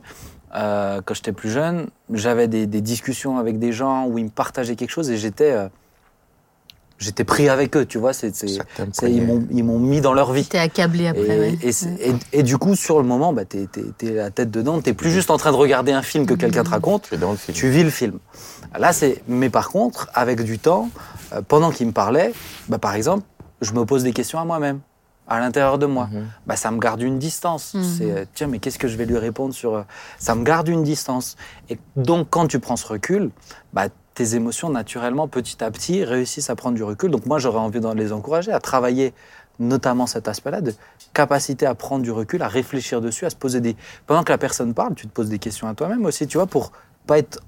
[SPEAKER 1] euh, quand j'étais plus jeune, j'avais des, des discussions avec des gens où ils me partageaient quelque chose et j'étais, euh, j'étais pris avec eux, tu vois. C'est, ils m'ont, ils m'ont mis dans leur vie.
[SPEAKER 2] T'es accablé après,
[SPEAKER 1] Et,
[SPEAKER 2] ouais.
[SPEAKER 1] et c'est- et- et du coup, sur le moment, bah, t'es, la tête dedans. T'es plus juste en train de regarder un film que quelqu'un te raconte.
[SPEAKER 4] Tu es dans le film.
[SPEAKER 1] Tu vis le film. Là, c'est. Mais par contre, avec du temps, euh, pendant qu'il me parlait, bah, par exemple, je me pose des questions à moi-même, à l'intérieur de moi.
[SPEAKER 4] Mhm.
[SPEAKER 1] Bah, ça me garde une distance. C'est euh, tiens, mais qu'est-ce que je vais lui répondre sur. euh, Ça me garde une distance. Et donc, quand tu prends ce recul, bah, tes émotions, naturellement, petit à petit, réussissent à prendre du recul. Donc, moi, j'aurais envie de les encourager à travailler notamment cet aspect-là de capacité à prendre du recul, à réfléchir dessus, à se poser des. Pendant que la personne parle, tu te poses des questions à toi-même aussi, tu vois, pour pas être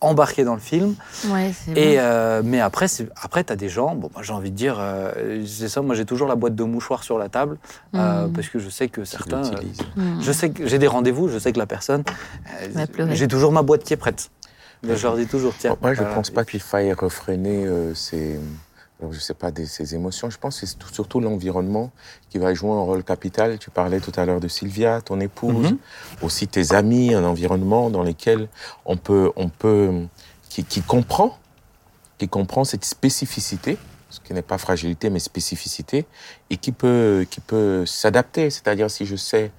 [SPEAKER 1] embarqué dans le film.
[SPEAKER 2] Ouais,
[SPEAKER 1] Et
[SPEAKER 2] vrai.
[SPEAKER 1] euh, mais après, après, t'as des gens. Bon, moi, j'ai envie de dire, euh, c'est ça. Moi, j'ai toujours la boîte de mouchoirs sur la table euh,
[SPEAKER 2] Mm.
[SPEAKER 1] parce que je sais que certains. euh.
[SPEAKER 2] Hmm.
[SPEAKER 1] je sais que j'ai des rendez-vous. Je sais que la personne. euh, j'ai toujours ma boîte qui est prête. Je leur dis toujours, tiens.
[SPEAKER 4] Moi, je ne pense pas qu'il faille refréner euh, ces, alors, je sais pas, des, ces émotions. Je pense que c'est tout- surtout l'environnement qui va jouer un rôle capital. Tu parlais tout à l'heure de Sylvia, ton épouse,
[SPEAKER 1] Mhm.
[SPEAKER 4] aussi tes amis, un environnement dans lequel on peut, on peut, qui, qui comprend, qui comprend cette spécificité, ce qui n'est pas fragilité mais spécificité, et qui peut, qui peut s'adapter. C'est-à-dire si je sais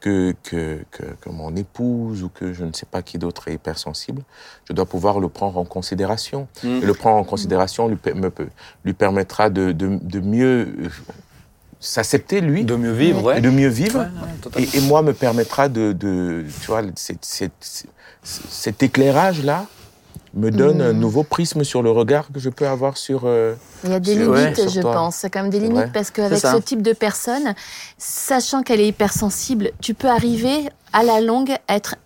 [SPEAKER 4] que, que, que, que mon épouse ou que je ne sais pas qui d'autre est hypersensible, je dois pouvoir le prendre en considération.
[SPEAKER 1] Mm.
[SPEAKER 4] Et le prendre en considération lui, me lui permettra de, de, de mieux euh, s'accepter, lui,
[SPEAKER 1] De mieux vivre, ouais.
[SPEAKER 4] et de mieux vivre.
[SPEAKER 1] Ouais, ouais, totalement.
[SPEAKER 4] Et, et moi, me permettra de, de tu vois, cette- cette- cet éclairage-là me donne un nouveau prisme sur le regard que je peux avoir sur... euh,
[SPEAKER 2] Il y a des limites,
[SPEAKER 4] ouais,
[SPEAKER 2] je
[SPEAKER 4] toi.
[SPEAKER 2] pense. C'est quand même des limites parce qu'avec ce type de personne, sachant qu'elle est hypersensible, tu peux arriver à la longue à être,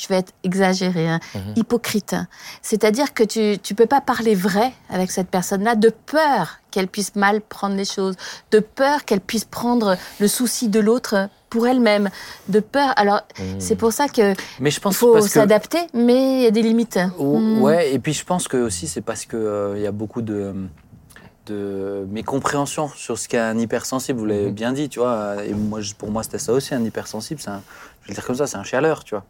[SPEAKER 2] je vais être exagérée, hein,
[SPEAKER 4] Mhm.
[SPEAKER 2] hypocrite. C'est-à-dire que tu ne peux pas parler vrai avec cette personne-là de peur qu'elle puisse mal prendre les choses, de peur qu'elle puisse prendre le souci de l'autre pour elle-même, de peur. Alors,
[SPEAKER 4] mm.
[SPEAKER 2] c'est pour ça que
[SPEAKER 1] Mais je pense
[SPEAKER 2] faut
[SPEAKER 1] que
[SPEAKER 2] s'adapter, mais il y a des limites.
[SPEAKER 1] Oh,
[SPEAKER 2] Mm.
[SPEAKER 1] Ouais, et puis je pense que aussi c'est parce que euh, y a beaucoup de de mécompréhension sur ce qu'est un hypersensible. Vous l'avez
[SPEAKER 4] Mhm.
[SPEAKER 1] bien dit, tu vois. Et moi, pour moi, c'était ça aussi un hypersensible. C'est un, je vais le dire comme ça, c'est un chialeur, tu vois.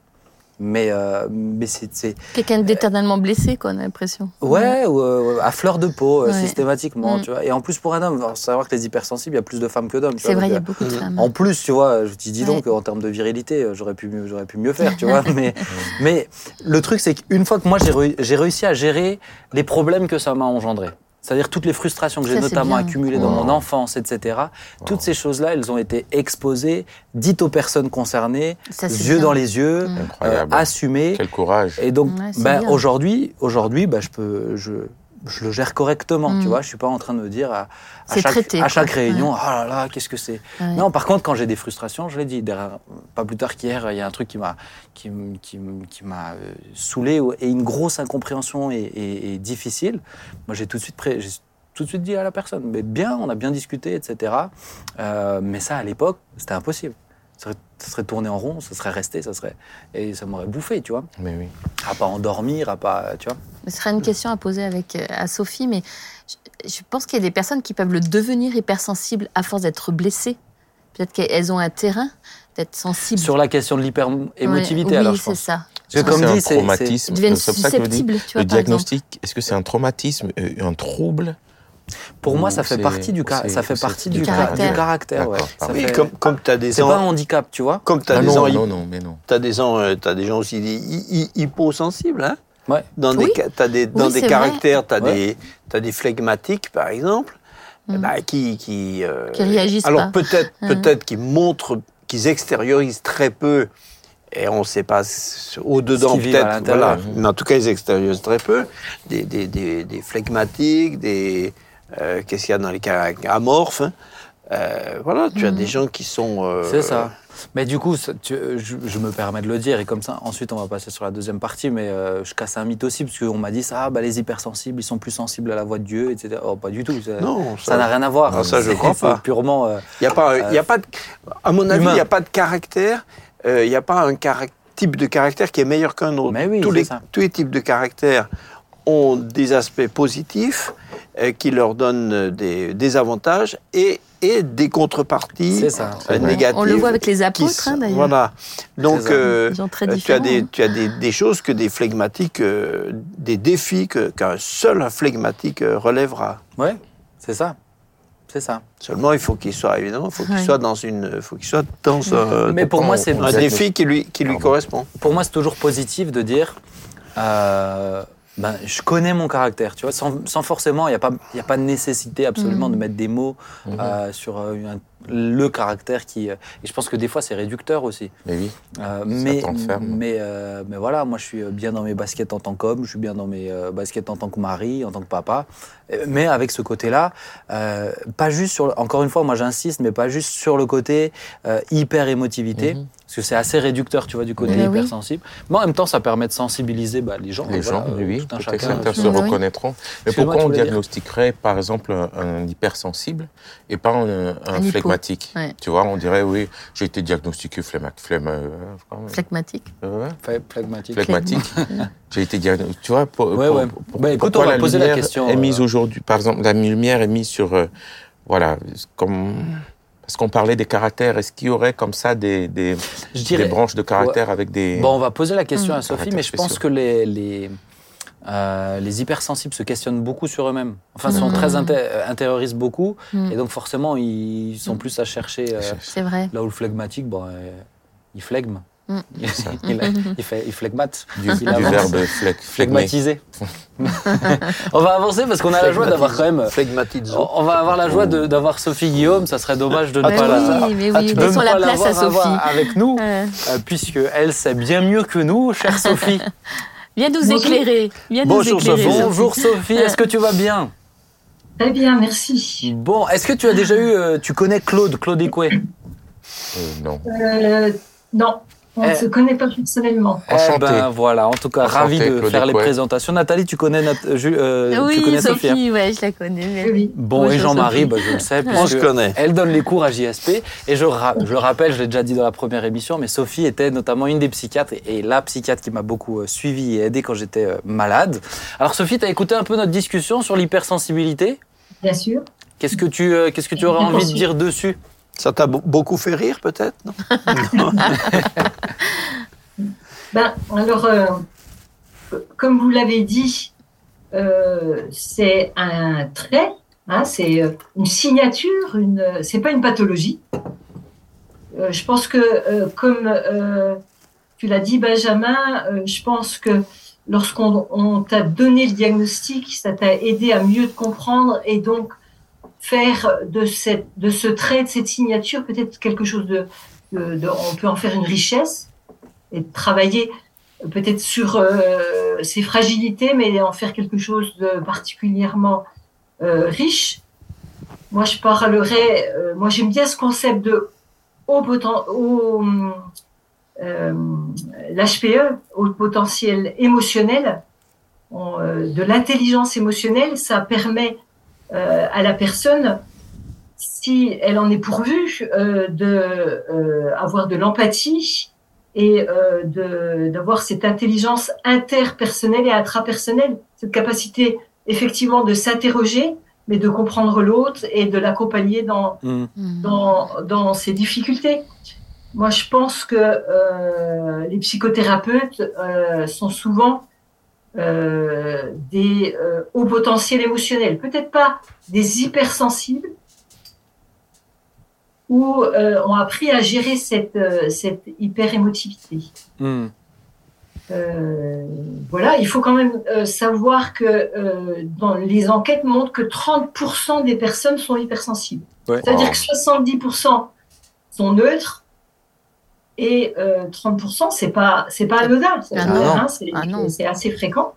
[SPEAKER 1] Mais euh, mais c'est
[SPEAKER 2] Quelqu'un d'éternellement blessé, quoi, on a l'impression.
[SPEAKER 1] ouais, ou, euh, à fleur de peau euh,
[SPEAKER 2] Ouais.
[SPEAKER 1] systématiquement,
[SPEAKER 2] Mm.
[SPEAKER 1] tu vois. Et en plus pour un homme, faut savoir que les hypersensibles, il y a plus de femmes que d'hommes.
[SPEAKER 2] C'est vrai, il y a
[SPEAKER 1] Donc,
[SPEAKER 2] beaucoup de femmes.
[SPEAKER 1] En plus, tu vois, je te dis donc, en termes de virilité, euh, j'aurais pu mieux, j'aurais pu mieux faire, tu vois. mais, mais le truc, c'est qu'une fois que moi, j'ai réussi à gérer les problèmes que ça m'a engendré, c'est-à-dire toutes les frustrations que j'ai notamment
[SPEAKER 2] bien.
[SPEAKER 1] accumulées dans
[SPEAKER 4] Wow.
[SPEAKER 1] mon enfance, etc., toutes ces choses-là, elles ont été exposées, dites aux personnes concernées,
[SPEAKER 2] Ça,
[SPEAKER 1] yeux
[SPEAKER 2] bien.
[SPEAKER 1] dans les yeux,
[SPEAKER 2] Mm.
[SPEAKER 1] euh, assumées.
[SPEAKER 4] Quel courage.
[SPEAKER 1] Et donc,
[SPEAKER 2] Ouais,
[SPEAKER 1] ben, aujourd'hui, aujourd'hui, ben, je peux, je, je le gère correctement,
[SPEAKER 2] Mm.
[SPEAKER 1] tu vois. Je suis pas en train de me dire à, chaque,
[SPEAKER 2] traité,
[SPEAKER 1] à chaque réunion, ah là là, qu'est-ce que c'est?
[SPEAKER 2] Ouais.
[SPEAKER 1] Non, par contre, quand j'ai des frustrations, je l'ai dit, derrière- pas plus tard qu'hier, il y a un truc qui m'a qui, qui, qui m'a euh, saoulé et une grosse incompréhension et, et- et difficile. Moi, j'ai tout de suite pré- tout de suite dit à la personne, mais bien, on a bien discuté, etc. Euh, mais ça, à l'époque, c'était impossible. Ça serait, ça serait tourné en rond, ça serait resté, ça serait et ça m'aurait bouffé, tu vois.
[SPEAKER 4] Mais oui.
[SPEAKER 1] À pas endormir, à pas, tu vois.
[SPEAKER 2] Ce serait une question à poser avec, euh, à Sophie, mais je, je pense qu'il y a des personnes qui peuvent le devenir hypersensible à force d'être blessées. Peut-être qu'elles ont un terrain d'être sensibles.
[SPEAKER 1] Sur la question de l'hyper-émotivité,
[SPEAKER 2] Ouais,
[SPEAKER 1] alors
[SPEAKER 2] oui,
[SPEAKER 1] je
[SPEAKER 2] c'est
[SPEAKER 1] pense.
[SPEAKER 2] ça.
[SPEAKER 1] Parce que comme dit,
[SPEAKER 4] un
[SPEAKER 1] c'est-
[SPEAKER 4] traumatisme?
[SPEAKER 2] Ils deviennent susceptibles, tu vois,
[SPEAKER 4] le diagnostic, est-ce que c'est un traumatisme, euh, un trouble
[SPEAKER 1] pour moi, ça fait partie du, ça fait partie
[SPEAKER 4] du
[SPEAKER 1] du, ca-
[SPEAKER 2] caractère.
[SPEAKER 1] du caractère. ouais.
[SPEAKER 4] D'accord,
[SPEAKER 1] Ça
[SPEAKER 4] pardon.
[SPEAKER 3] Oui,
[SPEAKER 1] fait-
[SPEAKER 3] comme, comme tu as des
[SPEAKER 1] C'est pas un handicap, tu vois.
[SPEAKER 3] comme t'as
[SPEAKER 4] Ah
[SPEAKER 3] des
[SPEAKER 4] non, non, non, mais non.
[SPEAKER 3] t'as des gens, euh, t'as des gens aussi hy- hyposensibles, hein.
[SPEAKER 1] Ouais.
[SPEAKER 3] Dans
[SPEAKER 2] Oui.
[SPEAKER 3] des, t'as des, dans
[SPEAKER 2] Oui,
[SPEAKER 3] des caractères, tu as,
[SPEAKER 1] Ouais.
[SPEAKER 3] des, t'as des flegmatiques, par exemple,
[SPEAKER 2] Mm.
[SPEAKER 3] bah, qui, qui, euh,
[SPEAKER 2] Qui réagissent
[SPEAKER 3] Alors peut-être,
[SPEAKER 2] Mm.
[SPEAKER 3] peut-être qu'ils montrent, qu'ils extériorisent très peu, et on ne sait pas au-dedans peut-être, voilà. Mais en tout cas, ils extériorisent très peu. Des, des, des, des flegmatiques, des euh, qu'est-ce qu'il y a dans les caractères amorphes. hein. Euh, voilà, tu as
[SPEAKER 2] Mm.
[SPEAKER 3] des gens qui sont. euh,
[SPEAKER 1] C'est ça. Mais du coup, ça- tu- je, je me permets de le dire, et comme ça, ensuite on va passer sur la deuxième partie, mais euh, je casse un mythe aussi, parce qu'on m'a dit ça, ah, bah, les hypersensibles, ils sont plus sensibles à la voix de Dieu, etc. Oh, pas du tout. Ça
[SPEAKER 3] Non,
[SPEAKER 1] ça n'a rien à voir.
[SPEAKER 3] Ah, ça, je crois pas.
[SPEAKER 1] purement.
[SPEAKER 3] Il y a pas, y a pas de, à mon avis, il n'y a pas de caractère, il n'y a pas un type de caractère qui est meilleur qu'un autre.
[SPEAKER 1] Mais oui,
[SPEAKER 3] tous,
[SPEAKER 1] c'est
[SPEAKER 3] les,
[SPEAKER 1] ça.
[SPEAKER 3] tous les types de caractères ont des aspects positifs qui leur donnent euh, des, des avantages et, et des contreparties
[SPEAKER 1] ça.
[SPEAKER 3] euh, négatives.
[SPEAKER 2] On le voit avec les apôtres, hein, d'ailleurs.
[SPEAKER 3] Voilà. Donc, euh, euh, tu as, des, tu as des, des choses que des flegmatiques, euh, des défis que- qu'un seul flegmatique euh, relèvera.
[SPEAKER 1] Ouais, c'est ça. C'est ça.
[SPEAKER 3] Seulement, il faut qu'il soit, évidemment, il faut qu'il
[SPEAKER 2] Ouais.
[SPEAKER 3] soit dans une, faut qu'il soit dans un,
[SPEAKER 1] Mais pour moi, c'est
[SPEAKER 3] un défi qui lui, qui lui
[SPEAKER 4] Pardon.
[SPEAKER 3] correspond.
[SPEAKER 1] pour moi, c'est toujours positif de dire euh, ben, je connais mon caractère, tu vois, sans, sans forcément, il n'y a, pas- il y a pas de nécessité absolument
[SPEAKER 2] Mhm.
[SPEAKER 1] de mettre des mots
[SPEAKER 4] Mhm.
[SPEAKER 1] euh, sur euh, le caractère qui. euh, Et je pense que des fois, c'est réducteur aussi.
[SPEAKER 4] Mais oui.
[SPEAKER 1] Euh, mais, mais, euh, mais voilà, moi je suis bien dans mes baskets en tant qu'homme, je suis bien dans mes euh, baskets en tant que mari, en tant que papa. Euh, Mais avec ce côté-là, euh, pas juste sur. Encore une fois, moi j'insiste, mais pas juste sur le côté euh, hyper émotivité,
[SPEAKER 4] Mhm.
[SPEAKER 1] parce que c'est assez réducteur, tu vois, du côté
[SPEAKER 2] oui.
[SPEAKER 1] hypersensible. Mais en même temps, ça permet de sensibiliser bah, les gens.
[SPEAKER 4] Les
[SPEAKER 1] voilà,
[SPEAKER 4] gens,
[SPEAKER 1] euh,
[SPEAKER 4] oui,
[SPEAKER 1] tout un chacun.
[SPEAKER 4] certains se reconnaîtront. Mais pourquoi on diagnostiquerait, par exemple, un, un hypersensible et pas un, un. Phlegmatique
[SPEAKER 2] Ouais.
[SPEAKER 4] Tu vois, on dirait, oui, j'ai été diagnostiqué phlegmatique. Flemme, euh, comment-
[SPEAKER 2] Phlegmatique.
[SPEAKER 4] euh,
[SPEAKER 1] phlegmatique.
[SPEAKER 4] phlegmatique. j'ai été diagnostiqué. Tu vois, pour,
[SPEAKER 1] Ouais,
[SPEAKER 4] pour-
[SPEAKER 1] ouais.
[SPEAKER 4] pour-
[SPEAKER 1] Bah, écoute,
[SPEAKER 4] pourquoi
[SPEAKER 1] on va poser la
[SPEAKER 4] lumière
[SPEAKER 1] question,
[SPEAKER 4] Est mise
[SPEAKER 1] euh.
[SPEAKER 4] aujourd'hui, par exemple, la lumière est mise sur, euh, voilà, comme parce qu'on parlait des caractères. Est-ce qu'il y aurait comme ça des, des,
[SPEAKER 1] Je dirais.
[SPEAKER 4] des branches de caractères avec des
[SPEAKER 1] Bon, on va poser la question
[SPEAKER 2] Mm.
[SPEAKER 1] à Sophie, mais je pense que les, les, euh, les hypersensibles se questionnent beaucoup sur eux-mêmes. Enfin, sont
[SPEAKER 2] Mm.
[SPEAKER 1] très inté- euh, intériorisent beaucoup,
[SPEAKER 2] Mm.
[SPEAKER 1] et donc forcément, ils sont
[SPEAKER 2] Mm.
[SPEAKER 1] plus à chercher. euh,
[SPEAKER 2] C'est vrai.
[SPEAKER 1] là où le phlegmatique, bon, euh, il flegme.
[SPEAKER 2] Mm.
[SPEAKER 1] Il, il, il fait, il flegmate.
[SPEAKER 4] du,
[SPEAKER 1] Il
[SPEAKER 4] du verbe phleg, phlegmé.
[SPEAKER 1] Phlegmatisé. on va avancer parce qu'on a la joie d'avoir quand même. On va avoir la joie de- d'avoir Sophie Guillaume. Ça serait dommage de ne
[SPEAKER 2] Mais
[SPEAKER 1] pas la.
[SPEAKER 2] oui, mais
[SPEAKER 1] Ah,
[SPEAKER 2] oui, la place à Sophie.
[SPEAKER 1] avec nous,
[SPEAKER 2] Euh,
[SPEAKER 1] euh, puisque elle sait bien mieux que nous, chère Sophie.
[SPEAKER 2] Viens nous
[SPEAKER 5] Bonjour.
[SPEAKER 2] éclairer. Viens
[SPEAKER 1] Bonjour
[SPEAKER 2] nous éclairer.
[SPEAKER 1] Sophie. Bonjour Sophie, est-ce que tu vas bien?
[SPEAKER 5] Très bien, merci.
[SPEAKER 1] Bon, est-ce que tu as déjà eu, euh, tu connais Claude, Claude Écoué
[SPEAKER 4] Euh, non.
[SPEAKER 5] Euh, non, on ne
[SPEAKER 1] Eh.
[SPEAKER 5] se connaît pas personnellement.
[SPEAKER 4] Enchanté.
[SPEAKER 1] Eh ben voilà, en tout cas,
[SPEAKER 4] Enchanté,
[SPEAKER 1] ravi de
[SPEAKER 4] Claude
[SPEAKER 1] faire les présentations. Nathalie, tu connais, Nat- euh, euh, tu
[SPEAKER 2] Oui,
[SPEAKER 1] connais Sophie hein
[SPEAKER 2] Sophie, ouais, je la connais. mais-
[SPEAKER 5] Oui, oui.
[SPEAKER 1] Bon,
[SPEAKER 2] Bonjour,
[SPEAKER 1] et Jean-Marie, bah, je le sais,
[SPEAKER 3] On se
[SPEAKER 1] puisque
[SPEAKER 3] connaît.
[SPEAKER 1] elle donne les cours à JSP. Et je, ra- je le rappelle, je l'ai déjà dit dans la première émission, mais Sophie était notamment une des psychiatres et, et la psychiatre qui m'a beaucoup euh, suivi et aidé quand j'étais euh, malade. Alors Sophie, tu as écouté un peu notre discussion sur l'hypersensibilité?
[SPEAKER 5] Bien sûr.
[SPEAKER 1] Qu'est-ce que tu, euh, qu'est-ce que tu aurais envie de dire dessus?
[SPEAKER 3] Ça t'a be- beaucoup fait rire, peut-être
[SPEAKER 5] Ben, alors, euh, comme vous l'avez dit, euh, c'est un trait, hein, c'est euh, une signature, une, c'est pas une pathologie. Je pense que, comme tu l'as dit, Benjamin, je pense que lorsqu'on on t'a donné le diagnostic, ça t'a aidé à mieux te comprendre et donc faire de, cette, de ce trait, de cette signature, peut-être quelque chose de, de- de- on peut en faire une richesse et travailler peut-être sur euh, ses fragilités, mais en faire quelque chose de particulièrement euh, riche. Moi, je parlerais, euh, moi j'aime bien ce concept de haut poten- haut, euh, l'HPE, haut potentiel émotionnel, On, euh, de l'intelligence émotionnelle, ça permet euh, à la personne, si elle en est pourvue, euh, de euh, avoir de l'empathie et euh, de d'avoir cette intelligence interpersonnelle et intrapersonnelle, cette capacité effectivement de s'interroger, mais de comprendre l'autre et de l'accompagner dans
[SPEAKER 1] Hmm.
[SPEAKER 2] Mm.
[SPEAKER 5] dans, dans ces difficultés. Moi, je pense que euh, les psychothérapeutes euh, sont souvent euh, des euh, hauts potentiels émotionnels, peut-être pas des hypersensibles, ou euh, ont appris à gérer cette, euh, cette hyper-émotivité.
[SPEAKER 1] Hmm.
[SPEAKER 5] Euh, voilà, il faut quand même euh, savoir que euh, dans les enquêtes montrent que 30% des personnes sont hypersensibles.
[SPEAKER 1] Ouais.
[SPEAKER 5] C'est-à-dire que 70% sont neutres et euh, 30% c'est pas c'est pas anodin, c'est
[SPEAKER 2] Ah
[SPEAKER 5] hein,
[SPEAKER 2] Ah
[SPEAKER 5] assez fréquent.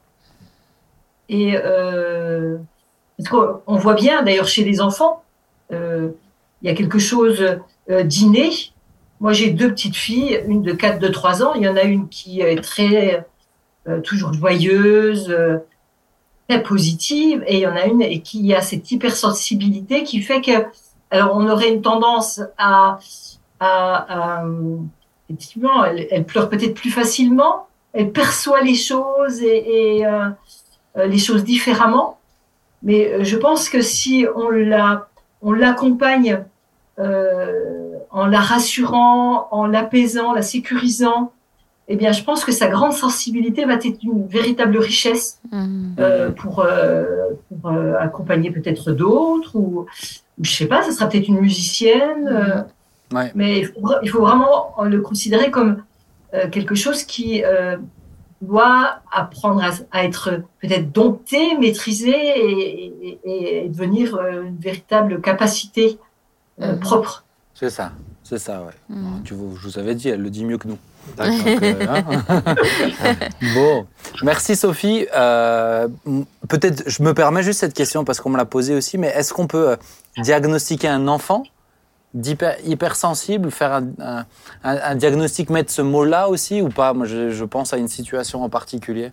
[SPEAKER 5] Et euh, parce on voit bien d'ailleurs chez les enfants, euh, il y a quelque chose euh, d'inné. Moi, j'ai deux petites filles, une de 4, de 3 ans. Il y en a une qui est très, euh, toujours joyeuse, euh, très positive, et il y en a une et qui a cette hypersensibilité qui fait que, alors, on aurait une tendance à, à, à, effectivement, elle, elle pleure peut-être plus facilement, elle perçoit les choses et, et euh, euh, les choses différemment. Mais euh, je pense que si on la, on l'accompagne euh, en la rassurant, en l'apaisant, la sécurisant, eh bien, je pense que sa grande sensibilité va être une véritable richesse
[SPEAKER 2] Mm.
[SPEAKER 5] euh, pour, euh, pour accompagner peut-être d'autres ou, ou je sais pas, ça sera peut-être une musicienne. euh,
[SPEAKER 1] Ouais.
[SPEAKER 5] mais il faut, vra- il faut vraiment le considérer comme euh, quelque chose qui euh, doit apprendre à, à être peut-être dompté, maîtrisé et, et- et- et devenir euh, une véritable capacité euh,
[SPEAKER 2] Mhm.
[SPEAKER 5] propre.
[SPEAKER 1] C'est ça, c'est ça, ouais.
[SPEAKER 2] Mhm.
[SPEAKER 1] Tu, vous- je vous avais dit, elle le dit mieux que nous. Donc, euh, hein. bon, merci Sophie. Euh, Peut-être, je me permets juste cette question parce qu'on me l'a posée aussi, mais est-ce qu'on peut euh, diagnostiquer un enfant? D'hyper hypersensible, faire un, un- un- un diagnostic, mettre ce mot-là aussi ou pas? Moi, je, je pense à une situation en particulier.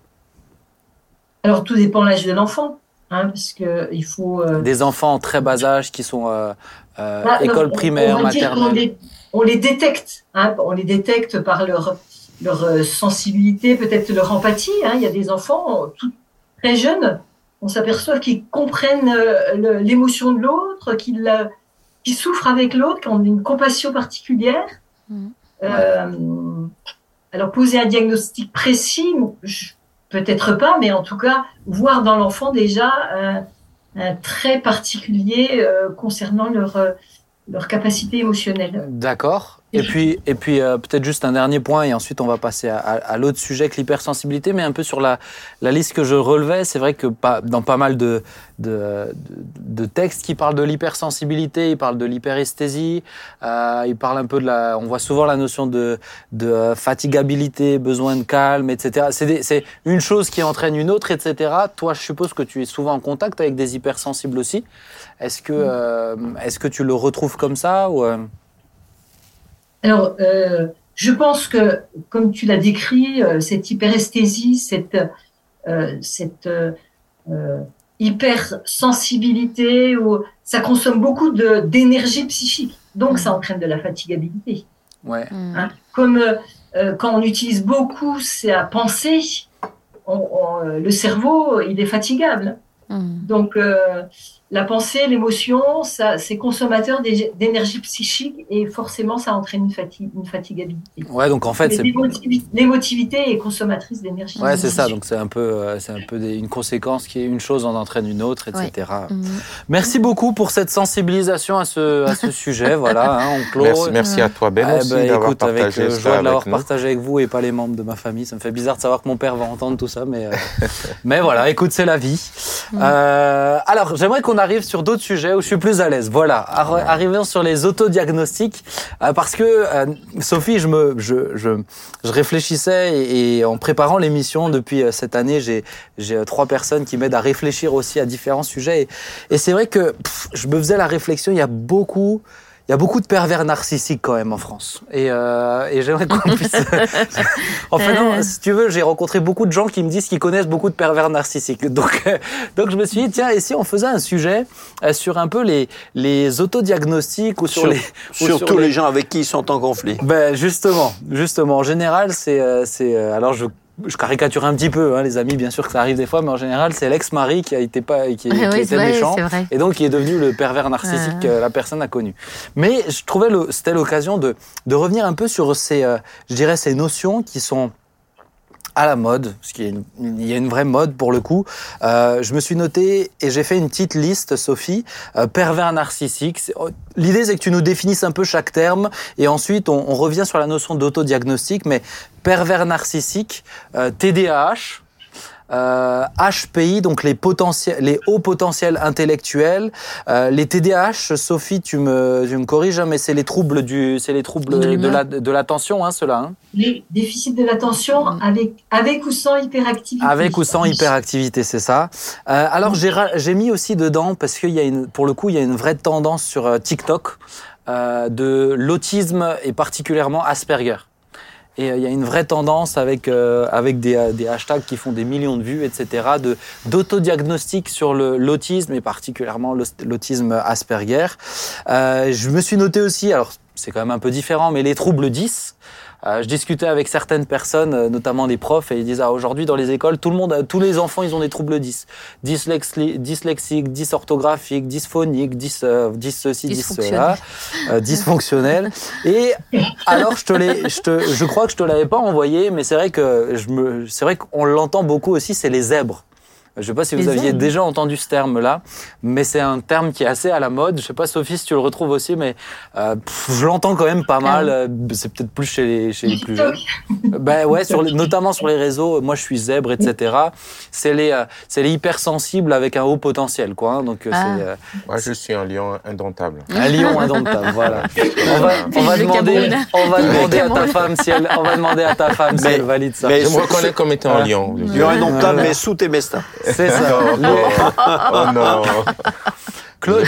[SPEAKER 5] Alors, tout dépend de l'âge de l'enfant, hein, parce que il faut. euh,
[SPEAKER 1] Des enfants en très bas âge qui sont euh, euh,
[SPEAKER 5] bah,
[SPEAKER 1] école primaire,
[SPEAKER 5] on
[SPEAKER 1] maternelle.
[SPEAKER 5] les, on les détecte, hein, on les détecte par leur leur euh, sensibilité, peut-être leur empathie. hein. Il y a des enfants euh, tout, très jeunes, on s'aperçoit qu'ils comprennent l'émotion de l'autre, qu'ils la- qu'ils souffrent avec l'autre, qu'ils ont une compassion particulière.
[SPEAKER 2] Mhm.
[SPEAKER 5] Euh, alors poser un diagnostic précis, peut-être pas, mais en tout cas voir dans l'enfant déjà un, un trait particulier euh, concernant leur euh, leur capacité émotionnelle.
[SPEAKER 1] D'accord. Et puis, et puis euh, peut-être juste un dernier point, et ensuite on va passer à, à- à l'autre sujet que l'hypersensibilité, mais un peu sur la, la liste que je relevais, c'est vrai que pas, dans pas mal de, de, de- de textes qui parlent de l'hypersensibilité, ils parlent de l'hyperesthésie, euh, ils parlent un peu de la... On voit souvent la notion de, de euh, fatigabilité, besoin de calme, etc. C'est des- C'est une chose qui entraîne une autre, etc. Toi, je suppose que tu es souvent en contact avec des hypersensibles aussi. Est-ce que, euh, est-ce que tu le retrouves comme ça ou, euh,
[SPEAKER 5] Alors, euh, je pense que, comme tu l'as décrit, euh, cette hyperesthésie, cette, euh, cette euh, euh, hypersensibilité, où ça consomme beaucoup de- d'énergie psychique. Donc, ça entraîne de la fatigabilité.
[SPEAKER 1] Ouais.
[SPEAKER 2] Mhm.
[SPEAKER 5] hein. Comme euh, euh, quand on utilise beaucoup sa pensée, on- on- le cerveau, il est fatigable.
[SPEAKER 2] Mhm.
[SPEAKER 5] Donc, euh, la pensée, l'émotion, ça, c'est consommateur d'é- d'énergie psychique et forcément, ça entraîne une, fatigue, une fatigabilité.
[SPEAKER 1] Ouais, donc en fait, c'est
[SPEAKER 5] L'émotivité est consommatrice d'énergie.
[SPEAKER 1] ouais, c'est ça. Donc c'est un peu, euh, c'est un peu des- une conséquence qui est une chose en entraîne une autre, etc.
[SPEAKER 2] Mhm.
[SPEAKER 1] Merci beaucoup pour cette sensibilisation à ce, à ce sujet. voilà, hein, on clôt.
[SPEAKER 4] Merci, merci à toi, Ben,
[SPEAKER 1] Eh
[SPEAKER 4] aussi,
[SPEAKER 1] ben,
[SPEAKER 4] d'avoir
[SPEAKER 1] écoute, avec
[SPEAKER 4] partagé
[SPEAKER 1] euh,
[SPEAKER 4] ça
[SPEAKER 1] joie de l'avoir
[SPEAKER 4] avec
[SPEAKER 1] partagé avec vous et pas les membres de ma famille. Ça me fait bizarre de savoir que mon père va entendre tout ça, mais, euh, mais voilà, écoute, c'est la vie. Euh, alors, j'aimerais qu'on arrive sur d'autres sujets où je suis plus à l'aise. Voilà, Arri- arrivons sur les autodiagnostics, euh, parce que euh, Sophie, je me, je, je, je réfléchissais et, et en préparant l'émission depuis euh, cette année, j'ai, j'ai euh, trois personnes qui m'aident à réfléchir aussi à différents sujets. Et, et c'est vrai que pff, je me faisais la réflexion, il y a beaucoup, il y a beaucoup de pervers narcissiques quand même en France. Et, euh, et j'aimerais qu'on puisse. enfin non, si tu veux, j'ai rencontré beaucoup de gens qui me disent qu'ils connaissent beaucoup de pervers narcissiques. Donc, euh, donc je me suis dit tiens, et si on faisait un sujet euh, sur un peu les les autodiagnostics ou sur,
[SPEAKER 3] Sur-
[SPEAKER 1] les ou
[SPEAKER 3] Surtout
[SPEAKER 1] sur
[SPEAKER 3] les... gens avec qui ils sont en conflit.
[SPEAKER 1] ben justement, justement, en général, c'est, euh, c'est, euh, alors je, je caricature un petit peu, hein, les amis, bien sûr que ça arrive des fois, mais en général, c'est l'ex-mari qui a été pas, qui, qui
[SPEAKER 2] Ouais, ouais,
[SPEAKER 1] était
[SPEAKER 2] vrai,
[SPEAKER 1] méchant, et donc qui est devenu le pervers narcissique
[SPEAKER 2] Ouais.
[SPEAKER 1] que la personne a connu. Mais je trouvais le, c'était l'occasion de, de revenir un peu sur ces, euh, je dirais, ces notions qui sont à la mode, parce qu'il y a une, il y a une vraie mode pour le coup. Euh, je me suis noté et j'ai fait une petite liste, Sophie, euh, pervers narcissique. Oh, L'idée, c'est que tu nous définisses un peu chaque terme et ensuite on, on revient sur la notion d'autodiagnostic, mais pervers narcissique, euh, TDAH, euh, HPI, donc les, potentiels, les hauts potentiels intellectuels. Euh, les TDAH, Sophie, tu me, tu me corriges, hein, mais c'est les troubles, du, c'est les troubles
[SPEAKER 2] De
[SPEAKER 1] la, de l'attention, hein, ceux-là. Hein.
[SPEAKER 5] Les déficits de l'attention avec, avec ou sans hyperactivité.
[SPEAKER 1] Avec ou sans hyperactivité, c'est ça. Euh, alors j'ai j'ai mis aussi dedans parce qu'il y a une, pour le coup, il y a une vraie tendance sur euh, TikTok euh, de l'autisme et particulièrement Asperger. Et euh, il y a une vraie tendance avec euh, avec des, euh, des hashtags qui font des millions de vues, etc. de d'autodiagnostic sur l'autisme et particulièrement l'au- l'autisme Asperger. Euh, je me suis noté aussi, alors c'est quand même un peu différent, mais les troubles 10. Euh, je discutais avec certaines personnes, euh, notamment des profs, et ils disent ah, aujourd'hui dans les écoles, tout le monde, tous les enfants, ils ont des troubles 10. Dyslexi- dyslexiques, dysorthographiques, dysphoniques, dys, euh, dys ceci, dys cela, euh, dysfonctionnels. Et alors, je te l'ai, je te, je crois que je te l'avais pas envoyé, mais c'est vrai que je me, c'est vrai qu'on l'entend beaucoup aussi, c'est les zèbres. Je ne sais pas si vous
[SPEAKER 2] Les
[SPEAKER 1] aviez
[SPEAKER 2] ailes.
[SPEAKER 1] déjà entendu ce terme-là, mais c'est un terme qui est assez à la mode. Je ne sais pas, Sophie, si tu le retrouves aussi, mais euh, pff, je l'entends quand même pas mal. Euh, C'est peut-être plus chez les, chez les plus jeunes. Ben ouais, sur les- notamment sur les réseaux. Moi, je suis zèbre, etc. C'est les, euh, c'est les hypersensibles avec un haut potentiel, quoi. hein. Donc
[SPEAKER 2] Ah.
[SPEAKER 1] euh,
[SPEAKER 4] Moi, je suis un lion indomptable.
[SPEAKER 1] un lion indomptable. Voilà. On va, on va
[SPEAKER 2] Le
[SPEAKER 1] demander, on va demander à ta femme si elle, on va demander à ta femme si elle valide ça.
[SPEAKER 3] mais-
[SPEAKER 4] Je me reconnais comme étant un lion.
[SPEAKER 3] Lion indomptable, mais sous tes mestins.
[SPEAKER 1] C'est ça.
[SPEAKER 4] Oh non.
[SPEAKER 1] Claude,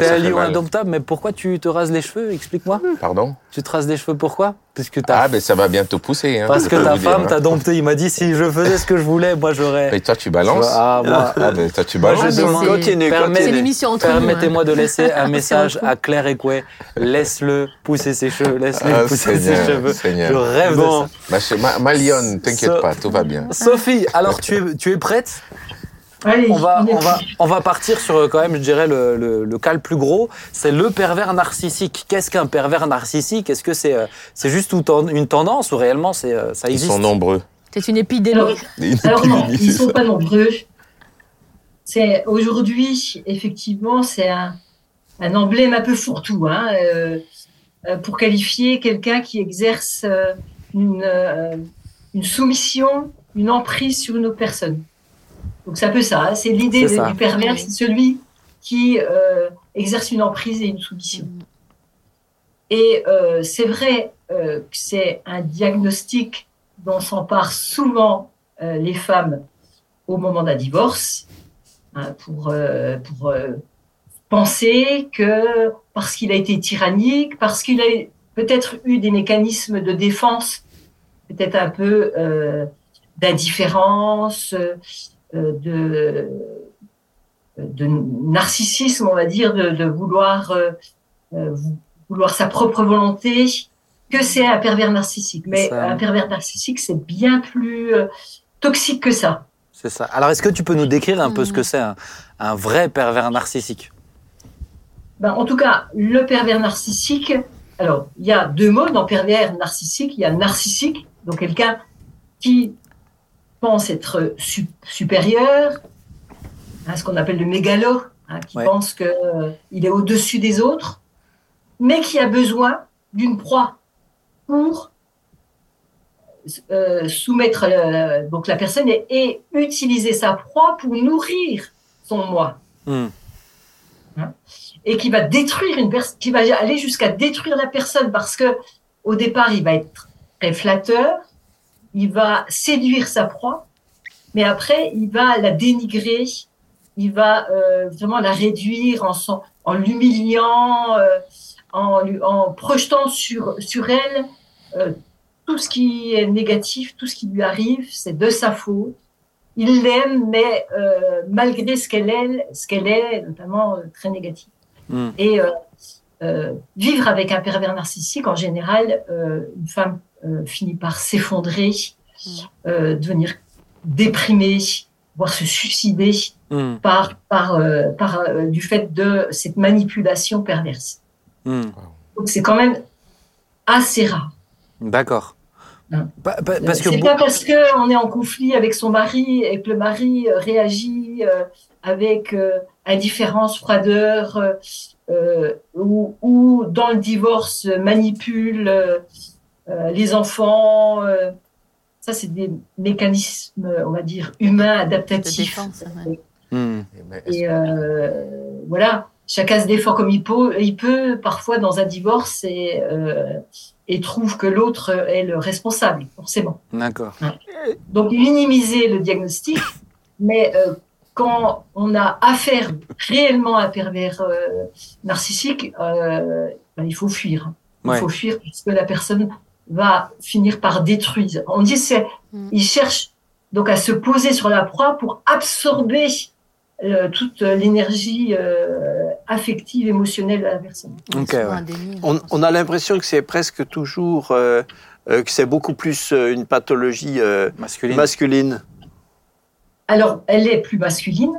[SPEAKER 1] T'es un lion indomptable, mais pourquoi tu te rases les cheveux? Explique-moi.
[SPEAKER 4] Pardon?
[SPEAKER 1] Tu te rases les cheveux pourquoi? Parce que ta,
[SPEAKER 4] Ah, ben ça va bientôt pousser. Hein,
[SPEAKER 1] parce que ta femme
[SPEAKER 4] hein.
[SPEAKER 1] t'a dompté. Il m'a dit si je faisais ce que je voulais, moi j'aurais.
[SPEAKER 4] Mais toi, tu balances
[SPEAKER 1] Ah, moi,
[SPEAKER 4] Ah, ben toi, tu
[SPEAKER 1] Moi,
[SPEAKER 4] balances.
[SPEAKER 1] je
[SPEAKER 2] mais
[SPEAKER 1] demande-
[SPEAKER 2] c'est- l'émission entre hein.
[SPEAKER 1] Permettez-moi de laisser un message à Claire Écoué. Laisse-le pousser ses cheveux. Laisse-le
[SPEAKER 4] Ah,
[SPEAKER 1] pousser ses cheveux.
[SPEAKER 4] Seigneur.
[SPEAKER 1] Je rêve
[SPEAKER 3] Bon.
[SPEAKER 1] de ça.
[SPEAKER 4] Ma, ch- ma, ma lionne, t'inquiète
[SPEAKER 1] So-
[SPEAKER 4] pas, tout va bien.
[SPEAKER 1] Sophie, alors tu es, tu es prête?
[SPEAKER 5] Allez,
[SPEAKER 1] on va, on, va, on va partir sur euh, quand même, je dirais, le, le, le cas le plus gros. C'est le pervers narcissique. Qu'est-ce qu'un pervers narcissique? Est-ce que c'est euh, c'est juste une tendance ou réellement c'est euh, ça
[SPEAKER 4] Ils
[SPEAKER 1] existe?
[SPEAKER 4] sont nombreux.
[SPEAKER 2] C'est une épidémie.
[SPEAKER 5] Alors,
[SPEAKER 4] Une
[SPEAKER 5] Alors non, ils sont
[SPEAKER 4] ça.
[SPEAKER 5] pas nombreux. C'est aujourd'hui, effectivement, c'est un, un emblème un peu fourre-tout hein, euh, pour qualifier quelqu'un qui exerce une, une soumission, une emprise sur une autre personne. Donc c'est un peu ça. hein, c'est l'idée du pervers, c'est celui qui euh, exerce une emprise et une soumission. Et euh, c'est vrai euh, que c'est un diagnostic dont s'emparent souvent euh, les femmes au moment d'un divorce, hein, pour, euh, pour euh, penser que parce qu'il a été tyrannique, parce qu'il a eu- peut-être eu des mécanismes de défense, peut-être un peu euh, d'indifférence, euh, de, de narcissisme, on va dire, de, de vouloir euh, euh, vouloir sa propre volonté, que c'est un pervers narcissique. Mais
[SPEAKER 1] Ça-
[SPEAKER 5] un pervers narcissique, c'est bien plus euh, toxique que ça.
[SPEAKER 1] C'est ça. Alors est-ce que tu peux nous décrire un peu ce
[SPEAKER 2] Mhm.
[SPEAKER 1] que c'est un, un vrai pervers narcissique?
[SPEAKER 5] Ben, en tout cas, le pervers narcissique, alors, il y a deux mots dans pervers narcissique. Il y a narcissique, donc quelqu'un qui pense être su- supérieur, hein, ce qu'on appelle le mégalo, hein, qui
[SPEAKER 1] Ouais.
[SPEAKER 5] pense qu'il est au-dessus des autres, mais qui a besoin d'une proie pour euh, soumettre euh, donc la personne et, et utiliser sa proie pour nourrir son moi
[SPEAKER 1] Hmm.
[SPEAKER 5] et qui va détruire une personne, qui va aller jusqu'à détruire la personne parce que au départ il va être très flatteur, il va séduire sa proie, mais après il va la dénigrer, il va euh, vraiment la réduire en, en l'humiliant, euh, en, projetant sur sur elle euh, tout ce qui est négatif, tout ce qui lui arrive, c'est de sa faute. Il l'aime, mais malgré ce qu'elle est, ce qu'elle est, notamment très négatif.
[SPEAKER 1] Hmm.
[SPEAKER 5] Et vivre avec un pervers narcissique, en général, une femme finit par s'effondrer, euh, devenir déprimée, voire se suicider
[SPEAKER 1] Hmm.
[SPEAKER 5] par, par, euh, par euh, du fait de cette manipulation perverse.
[SPEAKER 1] Hmm.
[SPEAKER 5] Donc c'est quand même assez rare.
[SPEAKER 1] D'accord.
[SPEAKER 5] Hein.
[SPEAKER 1] Pa- pa- Parce que
[SPEAKER 5] c'est pas parce que on est en conflit avec son mari et que le mari euh, réagit euh, avec euh, indifférence, froideur, euh, euh, ou, ou dans le divorce euh, manipule euh, euh, les enfants. euh, ça, c'est des mécanismes, on va dire, humains
[SPEAKER 2] De
[SPEAKER 5] adaptatifs.
[SPEAKER 2] défense. ouais.
[SPEAKER 1] Hmm.
[SPEAKER 5] Et euh, voilà, chacun se défend comme il peut, il peut parfois dans un divorce et, euh, et trouve que l'autre est le responsable, forcément.
[SPEAKER 1] D'accord.
[SPEAKER 5] Donc minimiser le diagnostic, mais euh, quand on a affaire réellement à un pervers euh, narcissique, euh, ben, il faut fuir. Il
[SPEAKER 1] Ouais.
[SPEAKER 5] faut fuir parce que la personne va finir par détruire. On dit c'est,
[SPEAKER 2] Mm.
[SPEAKER 5] il cherche donc à se poser sur la proie pour absorber euh, toute l'énergie euh, affective, émotionnelle de la personne.
[SPEAKER 1] Ouais.
[SPEAKER 2] déni,
[SPEAKER 3] On, on a l'impression que c'est presque toujours, euh, euh, que c'est beaucoup plus une pathologie euh,
[SPEAKER 1] Masculine.
[SPEAKER 3] masculine.
[SPEAKER 5] Alors, elle est plus masculine,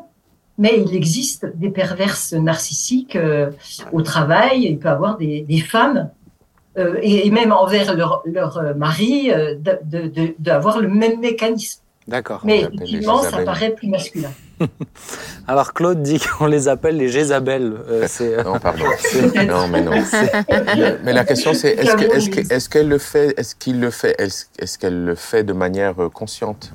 [SPEAKER 5] mais il existe des perverses narcissiques euh, au travail. Il peut y avoir des, des femmes, euh, et, et même envers leur, leur euh, mari, euh, de- de- de- d'avoir le même mécanisme.
[SPEAKER 1] D'accord.
[SPEAKER 5] Mais effectivement, ça paraît plus masculin.
[SPEAKER 1] Alors Claude dit qu'on les appelle les Jézabel. Euh, euh,
[SPEAKER 4] Non, pardon. Non, mais non. Le- mais la question, c'est est-ce que- est-ce que- est-ce qu'elle le fait, est-ce qu'il le fait, est-ce qu'elle le fait de manière consciente?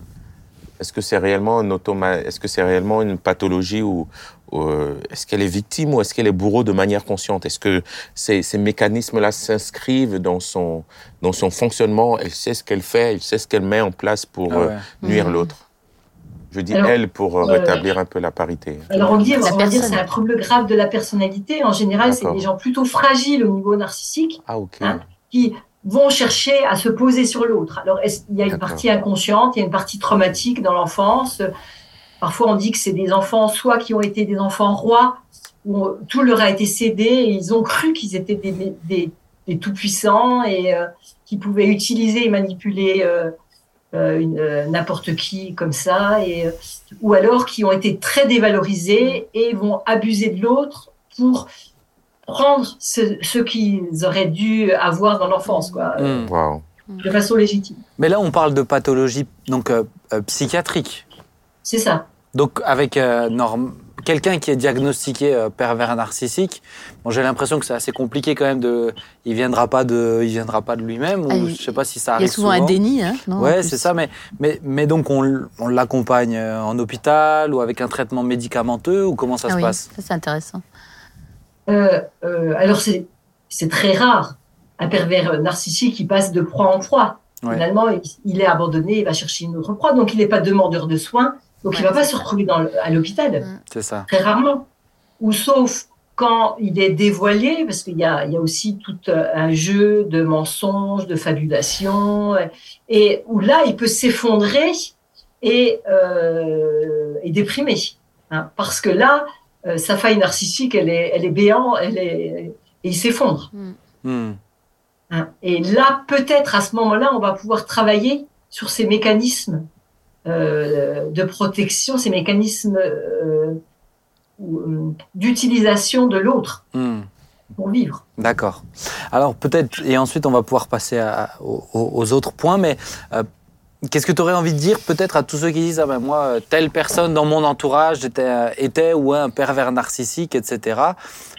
[SPEAKER 4] Est-ce que c'est réellement un automa, est-ce que c'est réellement une pathologie ou, euh, est-ce qu'elle est victime ou est-ce qu'elle est bourreau de manière consciente? Est-ce que ces, ces mécanismes-là s'inscrivent dans son dans son fonctionnement? Elle sait ce qu'elle fait, elle sait ce qu'elle met en place pour
[SPEAKER 1] ah
[SPEAKER 4] euh, nuire
[SPEAKER 2] Mhm.
[SPEAKER 4] l'autre. Je dis
[SPEAKER 5] Alors,
[SPEAKER 4] elle pour euh, rétablir un peu la parité.
[SPEAKER 5] Alors on dit, on va dire c'est un trouble grave de la personnalité. En général, c'est des gens plutôt fragiles au niveau narcissique
[SPEAKER 4] Ah.
[SPEAKER 5] Hein qui vont chercher à se poser sur l'autre. Alors il y a une partie inconsciente, il y a une partie traumatique dans l'enfance. Parfois on dit que c'est des enfants soit qui ont été des enfants rois où tout leur a été cédé et ils ont cru qu'ils étaient des, des, des tout-puissants et euh, qui pouvaient utiliser et manipuler euh, euh, euh, n'importe qui comme ça, et, euh, ou alors qui ont été très dévalorisés et vont abuser de l'autre pour prendre ce, ce qu'ils auraient dû avoir dans l'enfance, quoi,
[SPEAKER 1] Hmm.
[SPEAKER 5] De façon légitime.
[SPEAKER 1] Mais là, on parle de pathologie donc euh, euh, psychiatrique.
[SPEAKER 5] C'est ça.
[SPEAKER 1] Donc avec euh, norm- quelqu'un qui est diagnostiqué euh, pervers narcissique, bon, j'ai l'impression que c'est assez compliqué quand même de. Il viendra pas de, il viendra pas de lui-même ou
[SPEAKER 2] Ah,
[SPEAKER 1] je sais pas si ça
[SPEAKER 2] Il y
[SPEAKER 1] arrive
[SPEAKER 2] a souvent un déni, hein, non,
[SPEAKER 1] Ouais, c'est ça, mais, mais, mais donc on, l'accompagne euh, en hôpital ou avec un traitement médicamenteux ou comment ça
[SPEAKER 2] Ah
[SPEAKER 1] se
[SPEAKER 2] oui,
[SPEAKER 1] passe?
[SPEAKER 2] ça c'est intéressant.
[SPEAKER 5] Euh, euh, alors c'est c'est très rare un pervers narcissique qui passe de proie en proie.
[SPEAKER 1] Ouais.
[SPEAKER 5] Finalement, il, il est abandonné, il va chercher une autre proie, donc il n'est pas demandeur de soins, donc il
[SPEAKER 2] Ouais,
[SPEAKER 5] va pas se retrouver dans le- à l'hôpital.
[SPEAKER 1] C'est ça.
[SPEAKER 5] très rarement. Ou sauf quand il est dévoilé, parce qu'il y a, il y a aussi tout euh, un jeu de mensonges, de fabulation, euh, et où là, il peut s'effondrer et, euh, et déprimer. hein, parce que là, euh, sa faille narcissique, elle est, elle est béante, elle est, et il s'effondre.
[SPEAKER 1] Hmm.
[SPEAKER 5] hein. Et là, peut-être à ce moment-là, on va pouvoir travailler sur ces mécanismes de protection, ces mécanismes euh, euh, d'utilisation de l'autre
[SPEAKER 1] Hmm.
[SPEAKER 5] pour vivre.
[SPEAKER 1] D'accord. Alors peut-être, et ensuite on va pouvoir passer à- aux, aux autres points, mais euh, qu'est-ce que tu aurais envie de dire peut-être à tous ceux qui disent, ah ben moi, euh, telle personne dans mon entourage était, euh, était ou un pervers narcissique, etc.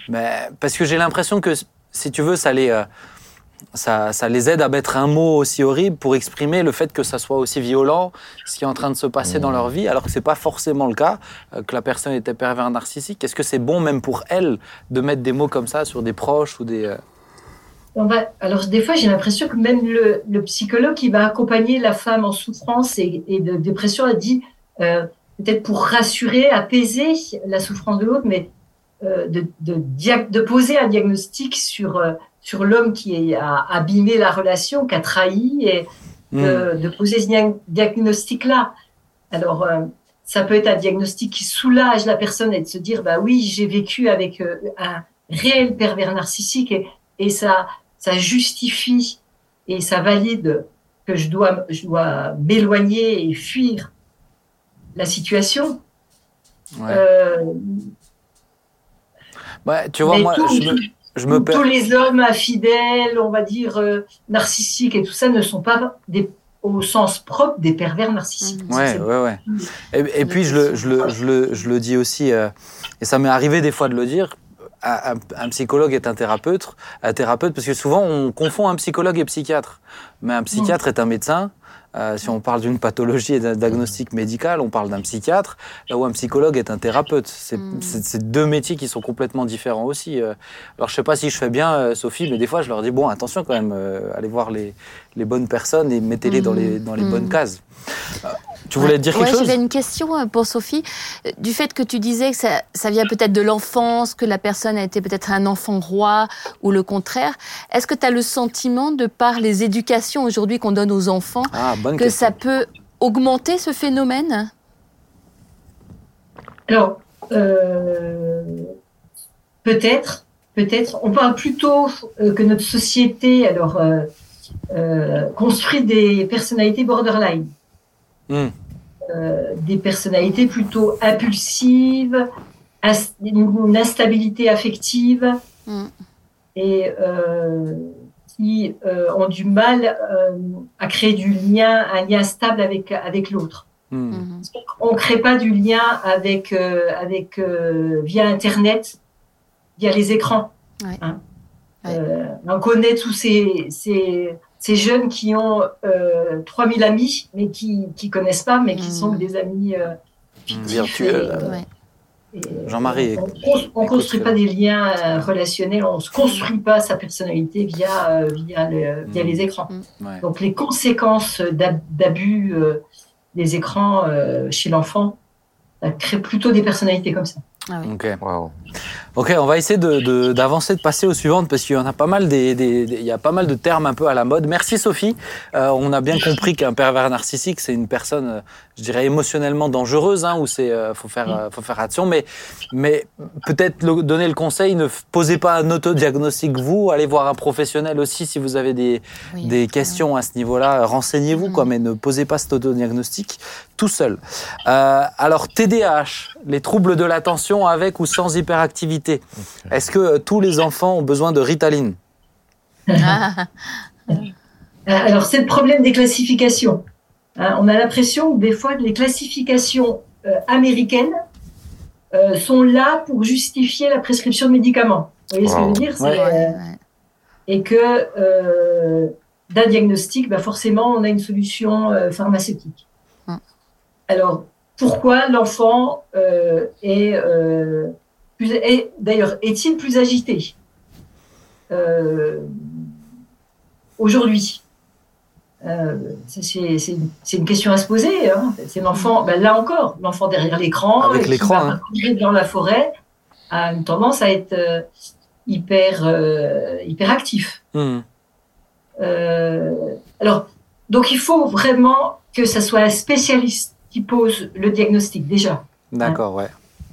[SPEAKER 1] Mais, parce que j'ai l'impression que, si tu veux, ça les, euh, ça, les aide à mettre un mot aussi horrible pour exprimer le fait que ça soit aussi violent, ce qui est en train de se passer dans leur vie, alors que c'est pas forcément le cas, euh, que la personne était pervers narcissique. Est-ce que c'est bon même pour elle de mettre des mots comme ça sur des proches ou des... euh,
[SPEAKER 5] On va, alors des fois, j'ai l'impression que même le, psychologue qui va accompagner la femme en souffrance et, de dépression a dit, euh, peut-être pour rassurer, apaiser la souffrance de l'autre, mais de, poser un diagnostic sur, sur l'homme qui a abîmé la relation, qui a trahi, et
[SPEAKER 1] hmm.
[SPEAKER 5] de, de poser ce dia- diagnostic-là. Alors, euh, ça peut être un diagnostic qui soulage la personne et de se dire, bah oui, j'ai vécu avec euh, un réel pervers narcissique et, et ça, ça justifie et ça valide que je dois, je dois m'éloigner et fuir la situation.
[SPEAKER 1] Ouais.
[SPEAKER 5] Euh,
[SPEAKER 1] Ouais, tu vois,
[SPEAKER 5] mais
[SPEAKER 1] moi,
[SPEAKER 5] tout-
[SPEAKER 1] je me, je me
[SPEAKER 5] tous les hommes infidèles, on va dire euh, narcissiques et tout ça ne sont pas des, au sens propre des pervers narcissiques.
[SPEAKER 2] Mhm.
[SPEAKER 1] Ouais, ouais, ouais. Et, et puis, je le, je, le, je, le, je le dis aussi, euh, et ça m'est arrivé des fois de le dire, un, psychologue est un thérapeute, un thérapeute, parce que souvent on confond un psychologue et psychiatre. Mais un psychiatre est un médecin. Euh, si on parle d'une pathologie et d'un diagnostic médical, on parle d'un psychiatre, là où un psychologue est un thérapeute. C'est
[SPEAKER 2] Mm.
[SPEAKER 1] c'est deux métiers qui sont complètement différents aussi. euh. Alors je sais pas si je fais bien, euh, Sophie, mais des fois je leur dis bon, attention quand même, euh, allez voir les, les bonnes personnes et mettez-les dans les, dans les
[SPEAKER 2] Mm.
[SPEAKER 1] bonnes cases. Tu voulais dire quelque
[SPEAKER 2] Ouais,
[SPEAKER 1] chose
[SPEAKER 2] J'avais une question euh, pour Sophie. Euh, Du fait que tu disais que ça, ça vient peut-être de l'enfance, que la personne a été peut-être un enfant roi ou le contraire, est-ce que tu as le sentiment, de par les éducations aujourd'hui qu'on donne aux enfants,
[SPEAKER 1] Ah,
[SPEAKER 2] que
[SPEAKER 1] question.
[SPEAKER 2] ça peut augmenter ce phénomène?
[SPEAKER 5] Alors, euh, peut-être, peut-être. On parle plutôt que notre société, alors, euh, euh, construit des personnalités borderline, Euh, des personnalités plutôt impulsives, une instabilité affective
[SPEAKER 2] Mm.
[SPEAKER 5] et euh, qui euh, ont du mal euh, à créer du lien, un lien stable avec avec l'autre.
[SPEAKER 1] Hmm.
[SPEAKER 2] Mhm.
[SPEAKER 5] On ne crée pas du lien avec, euh, avec euh, via Internet, via les écrans.
[SPEAKER 2] Ouais.
[SPEAKER 5] Hein.
[SPEAKER 2] Ouais.
[SPEAKER 5] Euh, on connaît tous ces, ces, ces jeunes qui ont euh, 3000 amis, mais qui ne connaissent pas, mais qui
[SPEAKER 2] Mhm.
[SPEAKER 5] sont des amis euh,
[SPEAKER 3] Virtuels.
[SPEAKER 5] euh,
[SPEAKER 2] Ouais.
[SPEAKER 1] Jean-Marie,
[SPEAKER 5] On ne construit pas des liens euh, relationnels, on ne se construit pas sa personnalité via, via, le- via
[SPEAKER 1] Mhm.
[SPEAKER 5] les écrans.
[SPEAKER 1] Ouais.
[SPEAKER 5] Donc les conséquences d'ab- d'abus euh, des écrans euh, chez l'enfant, ça crée plutôt des personnalités comme ça.
[SPEAKER 2] Ah oui.
[SPEAKER 1] Ok.
[SPEAKER 4] Waouh.
[SPEAKER 1] Ok, on va essayer de- de- d'avancer, de, passer aux suivantes parce qu'il y en a pas mal des, des- des- il y a pas mal de termes un peu à la mode. Merci Sophie. Euh, on a bien compris qu'un pervers narcissique c'est une personne, euh, je dirais émotionnellement dangereuse, hein, où c'est euh, faut faire euh, faut faire attention. Mais mais peut-être donner le conseil, ne posez pas un autodiagnostic vous, allez voir un professionnel aussi si vous avez des
[SPEAKER 2] Oui.
[SPEAKER 1] des questions à ce niveau-là, renseignez-vous, quoi,
[SPEAKER 2] Mhm.
[SPEAKER 1] mais ne posez pas cet autodiagnostic tout seul. Alors, TDAH, les troubles de l'attention avec ou sans hyperactivité. Est-ce que tous les enfants ont besoin de Ritaline
[SPEAKER 2] Ah,
[SPEAKER 5] Euh, Alors c'est le problème des classifications. Hein, on a l'impression que des fois les classifications euh, américaines euh, sont là pour justifier la prescription de médicaments. Vous voyez ce que je veux dire?
[SPEAKER 1] Ouais.
[SPEAKER 5] euh,
[SPEAKER 2] ouais.
[SPEAKER 5] Et que euh, d'un diagnostic, bah forcément, on a une solution euh, pharmaceutique. Alors, pourquoi l'enfant euh, est, euh, plus, est d'ailleurs est-il plus agité euh, aujourd'hui? Euh, ça, c'est, c'est une, c'est une question à se poser. Hein. C'est l'enfant, ben là encore, l'enfant derrière l'écran,
[SPEAKER 1] Avec
[SPEAKER 5] et qui
[SPEAKER 1] l'écran,
[SPEAKER 5] va
[SPEAKER 1] hein.
[SPEAKER 5] dans la forêt, a une tendance à être euh, hyper, euh, hyper actif.
[SPEAKER 1] Hmm.
[SPEAKER 5] Euh, alors, donc il faut vraiment que ce soit un spécialiste qui pose le diagnostic déjà.
[SPEAKER 1] D'accord, ouais.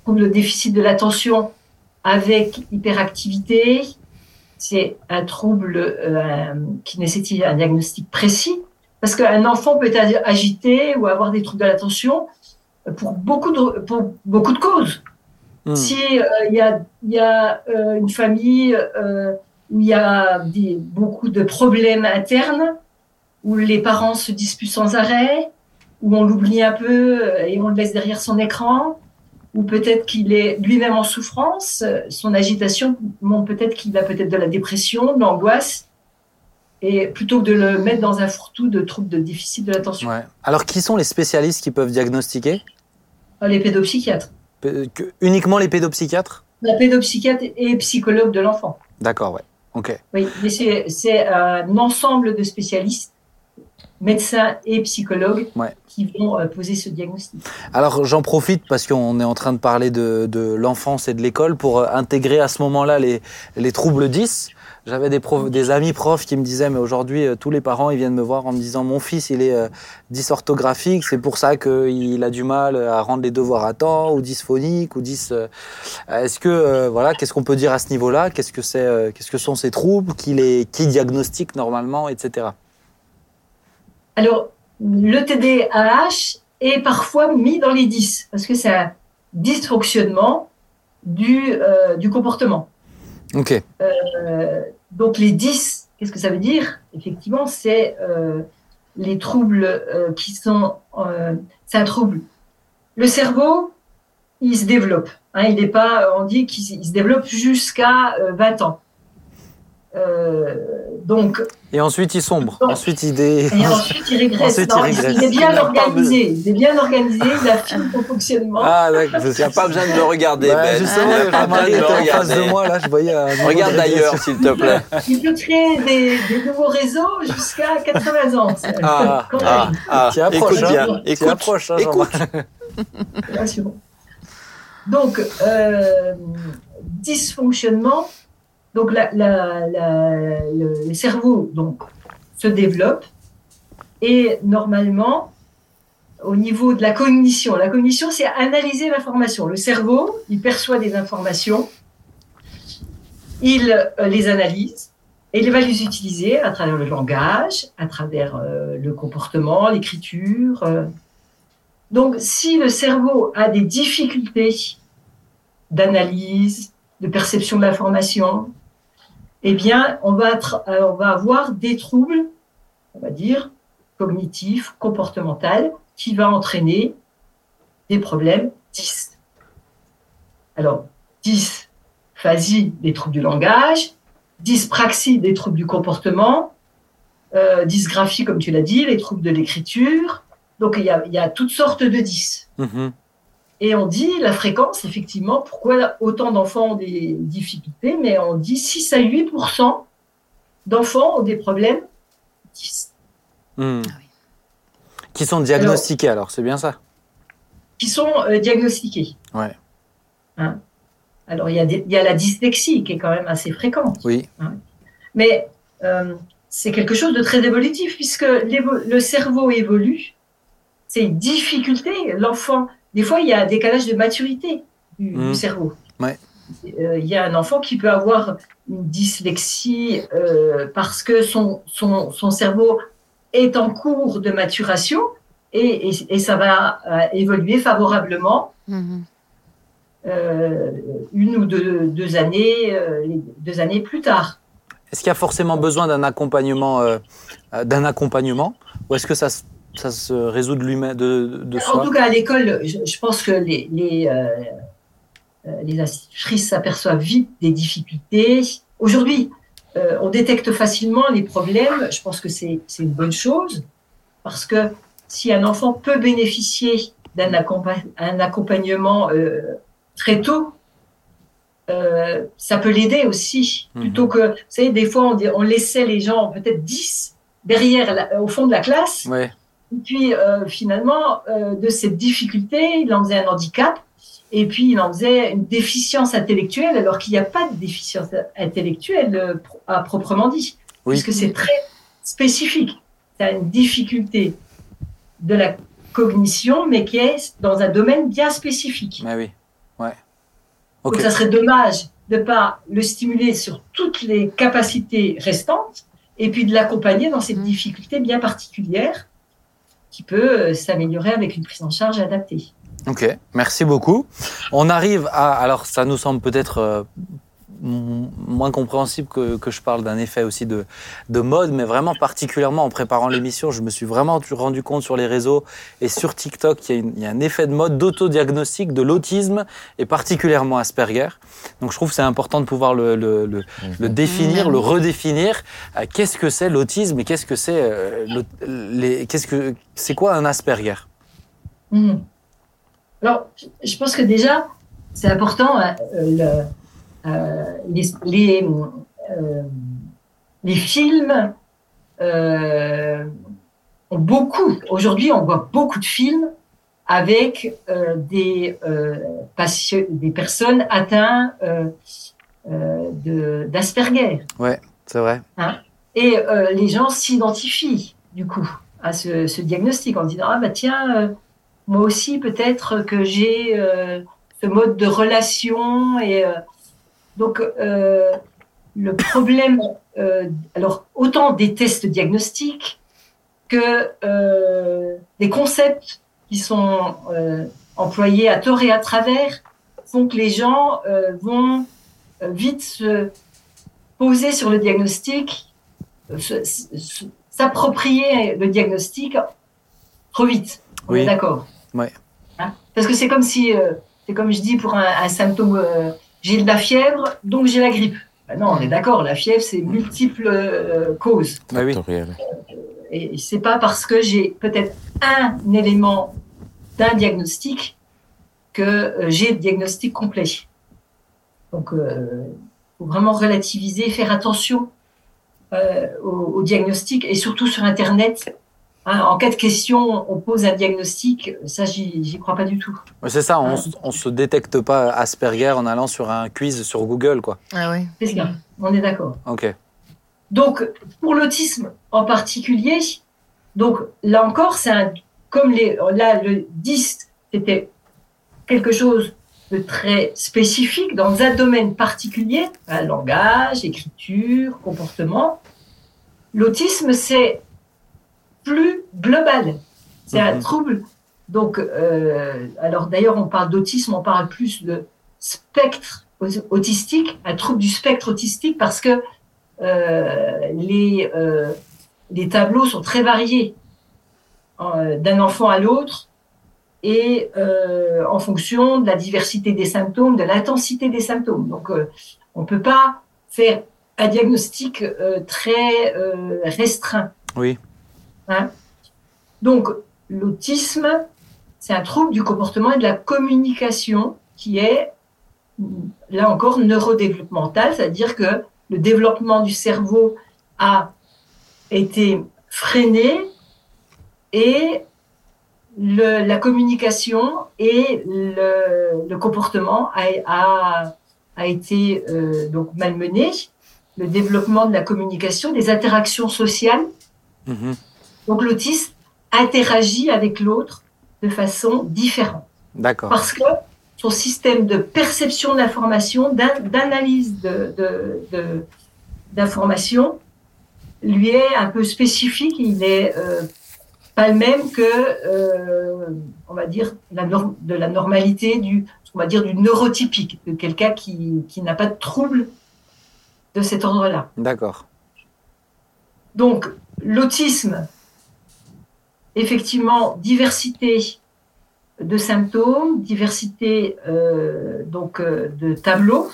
[SPEAKER 5] Comme le déficit de l'attention avec hyperactivité, c'est un trouble euh, qui nécessite un diagnostic précis. Parce qu'un enfant peut être agité ou avoir des troubles de l'attention pour beaucoup de, pour beaucoup de causes.
[SPEAKER 1] Hmm.
[SPEAKER 5] Si euh, il y a, y a euh, une famille où il y a des, beaucoup de problèmes internes, où les parents se disputent sans arrêt, où on l'oublie un peu et on le laisse derrière son écran, ou peut-être qu'il est lui-même en souffrance, euh, son agitation montre peut-être qu'il a peut-être de la dépression, de l'angoisse, et plutôt que de le mettre dans un fourre-tout de troubles de déficit de l'attention.
[SPEAKER 1] ouais. Alors, qui sont les spécialistes qui peuvent diagnostiquer?
[SPEAKER 5] Ah, Les pédopsychiatres.
[SPEAKER 1] Que- Uniquement les pédopsychiatres?
[SPEAKER 5] La pédopsychiatre et psychologue de l'enfant.
[SPEAKER 1] D'accord, ouais. Ok.
[SPEAKER 5] Oui, mais c'est un ensemble de spécialistes, médecins et psychologues,
[SPEAKER 1] Ouais.
[SPEAKER 5] qui vont euh, poser ce diagnostic.
[SPEAKER 1] Alors j'en profite parce qu'on est en train de parler de, de l'enfance et de l'école pour euh, intégrer à ce moment-là les, les troubles 10. J'avais des, profs- des amis profs qui me disaient mais aujourd'hui euh, tous les parents ils viennent me voir en me disant mon fils il est euh, dysorthographique c'est pour ça qu'il a du mal à rendre les devoirs à temps ou dysphonique ou dys. euh, Est-ce que euh, voilà qu'est-ce qu'on peut dire à ce niveau-là? Qu'est-ce que c'est Qu'est-ce que sont ces troubles? Qui les qui diagnostiquent normalement etc.
[SPEAKER 5] Alors, le TDAH est parfois mis dans les 10, parce que c'est un dysfonctionnement du, euh, du comportement.
[SPEAKER 1] Ok.
[SPEAKER 5] Euh, donc les 10, qu'est-ce que ça veut dire? Effectivement, c'est euh, les troubles qui sont... c'est un trouble. Le cerveau, il se développe. Hein, il n'est pas, on dit qu'il il se développe jusqu'à euh, 20 ans. Euh, donc,
[SPEAKER 1] Et ensuite il sombre.
[SPEAKER 5] Non.
[SPEAKER 1] Ensuite il dé...
[SPEAKER 5] et ensuite, il régresse.
[SPEAKER 1] Ensuite,
[SPEAKER 5] Non,
[SPEAKER 1] il régresse.
[SPEAKER 5] il est bien
[SPEAKER 3] Il pas
[SPEAKER 5] organisé. Il est bien organisé. Il affine son fonctionnement.
[SPEAKER 1] Ah d'accord.
[SPEAKER 3] Il n'y a pas besoin de le regarder,
[SPEAKER 1] Bah,
[SPEAKER 3] Ben.
[SPEAKER 1] justement,
[SPEAKER 3] Il n'y a pas
[SPEAKER 1] Jean-Marie
[SPEAKER 3] besoin de
[SPEAKER 1] était
[SPEAKER 3] le
[SPEAKER 1] en face de moi, là, je voyais niveau
[SPEAKER 3] Regarde
[SPEAKER 1] de
[SPEAKER 3] d'ailleurs, s'il te plaît.
[SPEAKER 5] Il peut créer des, des nouveaux réseaux jusqu'à 80 ans. C'est-
[SPEAKER 1] Ah,
[SPEAKER 5] quand
[SPEAKER 3] Ah, ah,
[SPEAKER 1] approches,
[SPEAKER 3] écoute
[SPEAKER 1] hein.
[SPEAKER 3] bien,
[SPEAKER 1] T'y
[SPEAKER 3] écoute,
[SPEAKER 1] approches, hein,
[SPEAKER 3] écoute.
[SPEAKER 5] Rassurant. Donc, euh, dysfonctionnement. Donc, le cerveau donc, se développe et normalement, au niveau de la cognition, la cognition, c'est analyser l'information. Le cerveau, il perçoit des informations, il euh, les analyse et il va les utiliser à travers le langage, à travers euh, le comportement, l'écriture. euh, donc, si le cerveau a des difficultés d'analyse, de perception de l'information, eh bien, on va, tra- euh, on va avoir des troubles, on va dire, cognitifs, comportementaux, qui va entraîner des problèmes 10. Alors, dysphasie des troubles du langage, dyspraxie des troubles du comportement, euh, dysgraphie, comme tu l'as dit, les troubles de l'écriture. Donc, il y, a, toutes sortes de 10.
[SPEAKER 1] Mhm.
[SPEAKER 5] Et on dit la fréquence, effectivement, pourquoi autant d'enfants ont des difficultés, mais on dit 6 à 8% d'enfants ont des problèmes 10,
[SPEAKER 1] Hmm. Qui sont diagnostiqués alors, c'est bien ça?
[SPEAKER 5] Qui sont euh, diagnostiqués.
[SPEAKER 1] Ouais.
[SPEAKER 5] Hein? Alors, il y, a des- il y a la dyslexie qui est quand même assez fréquente.
[SPEAKER 1] Oui.
[SPEAKER 5] Mais euh, c'est quelque chose de très évolutif puisque le cerveau évolue. C'est une difficulté. L'enfant, des fois, il y a un décalage de maturité du, du
[SPEAKER 1] Mhm.
[SPEAKER 5] cerveau.
[SPEAKER 1] Ouais.
[SPEAKER 5] Euh, Il y a un enfant qui peut avoir une dyslexie euh, parce que son, son, son cerveau est en cours de maturation et, et, et ça va euh, évoluer favorablement euh, une ou deux, deux années, euh, deux années plus tard.
[SPEAKER 1] Est-ce qu'il y a forcément besoin d'un accompagnement, d'un accompagnement, ou est-ce que ça, se- ça se résout de lui-même, de, de
[SPEAKER 5] En
[SPEAKER 1] soi
[SPEAKER 5] tout cas, à l'école, je, je pense que les, les, euh, euh, les institutrices s'aperçoivent vite des difficultés. Aujourd'hui, euh, on détecte facilement les problèmes. Je pense que c'est c'est une bonne chose parce que si un enfant peut bénéficier d'un accompa- un accompagnement euh, très tôt, euh, ça peut l'aider aussi.
[SPEAKER 1] Mhm.
[SPEAKER 5] Plutôt que, vous savez, des fois, on, dit- on laissait les gens, peut-être 10, derrière, la- au fond de la classe.
[SPEAKER 1] Ouais.
[SPEAKER 5] Et puis euh, finalement, euh, de cette difficulté, il en faisait un handicap, et puis il en faisait une déficience intellectuelle, alors qu'il n'y a pas de déficience intellectuelle euh, à proprement dit,
[SPEAKER 1] Oui.
[SPEAKER 5] puisque c'est très spécifique. C'est une difficulté de la cognition, mais qui est dans un domaine bien spécifique.
[SPEAKER 1] Mais oui. Ouais.
[SPEAKER 5] Donc ça serait dommage de pas le stimuler sur toutes les capacités restantes, et puis de l'accompagner dans cette
[SPEAKER 2] Mhm.
[SPEAKER 5] difficulté bien particulière qui peut euh, s'améliorer avec une prise en charge adaptée.
[SPEAKER 1] Ok, merci beaucoup. On arrive à. Alors, ça nous semble peut-être euh, moins compréhensible que, que je parle d'un effet aussi de, de mode, mais vraiment particulièrement en préparant l'émission, je me suis vraiment rendu compte sur les réseaux et sur TikTok qu'il y, a y un effet de mode d'autodiagnostic de l'autisme et particulièrement Asperger. Donc, je trouve que c'est important de pouvoir le, le, le, le définir,
[SPEAKER 2] Mhm.
[SPEAKER 1] le redéfinir. Euh, qu'est-ce que c'est l'autisme et qu'est-ce que c'est euh, qu'est-ce que c'est quoi un Asperger?
[SPEAKER 5] Mhm. Alors, je- pense que déjà, c'est important, euh, le- euh, les, les, euh, les films euh, ont beaucoup, aujourd'hui on voit beaucoup de films avec euh, des, euh, des personnes atteintes euh, euh, de- d'Asperger.
[SPEAKER 1] C'est vrai.
[SPEAKER 5] Et euh, les gens s'identifient, du coup, à ce, ce diagnostic en disant Ah, bah tiens, euh, moi aussi, peut-être que j'ai euh, ce mode de relation. Et, euh, donc, euh, le problème, euh, alors, autant des tests diagnostiques que euh, des concepts qui sont euh, employés à tort et à travers font que les gens euh, vont vite se poser sur le diagnostic, s'approprier le diagnostic trop vite. On
[SPEAKER 1] Oui.
[SPEAKER 5] est d'accord?
[SPEAKER 1] Ouais.
[SPEAKER 5] Hein? Parce que c'est comme si, euh, c'est comme je dis pour un, un symptôme, euh, j'ai de la fièvre, donc j'ai la grippe. Ben non, on est d'accord, la fièvre, c'est multiples euh, causes.
[SPEAKER 1] Bah oui.
[SPEAKER 5] Et c'est pas parce que j'ai peut-être un élément d'un diagnostic que euh, j'ai le diagnostic complet. Donc, euh, faut vraiment relativiser, faire attention euh, au, au diagnostic et surtout sur Internet. Hein, en cas de question, on pose un diagnostic, ça, j'y crois pas du tout.
[SPEAKER 1] C'est ça, on, on se détecte pas Asperger en allant sur un quiz sur Google, quoi.
[SPEAKER 2] Ah oui.
[SPEAKER 5] C'est ça, on est d'accord.
[SPEAKER 1] Ok.
[SPEAKER 5] Donc, pour l'autisme en particulier, donc là encore, c'est un, comme les, là, le 10, c'était quelque chose de très spécifique dans un domaine particulier, un langage, écriture, comportement. L'autisme, c'est plus global. C'est un
[SPEAKER 1] Mhm.
[SPEAKER 5] trouble. Donc, euh, alors d'ailleurs, on parle d'autisme, on parle plus de spectre au- autistique, un trouble du spectre autistique, parce que euh, les, euh, les tableaux sont très variés. d'un enfant à l'autre et en fonction de la diversité des symptômes, de l'intensité des symptômes. Donc, on ne peut pas faire un diagnostic très restreint.
[SPEAKER 1] Oui.
[SPEAKER 5] Hein. Donc, l'autisme, c'est un trouble du comportement et de la communication qui est, là encore, neurodéveloppemental, c'est-à-dire que le développement du cerveau a été freiné et la communication et le, comportement a, été euh, donc malmené. Le développement de la communication, des interactions sociales.
[SPEAKER 1] Mhm.
[SPEAKER 5] Donc l'autiste interagit avec l'autre de façon différente
[SPEAKER 1] D'accord.
[SPEAKER 5] parce que son système de perception de l'information, d'an- d'analyse de, d'information, lui est un peu spécifique. Il est euh, pas le même que, euh, on va dire, la de la normalité du, on va dire, du neurotypique, de quelqu'un qui, qui n'a pas de trouble de cet ordre-là.
[SPEAKER 1] D'accord.
[SPEAKER 5] Donc, l'autisme, effectivement, diversité de symptômes, diversité euh, donc euh, de tableaux.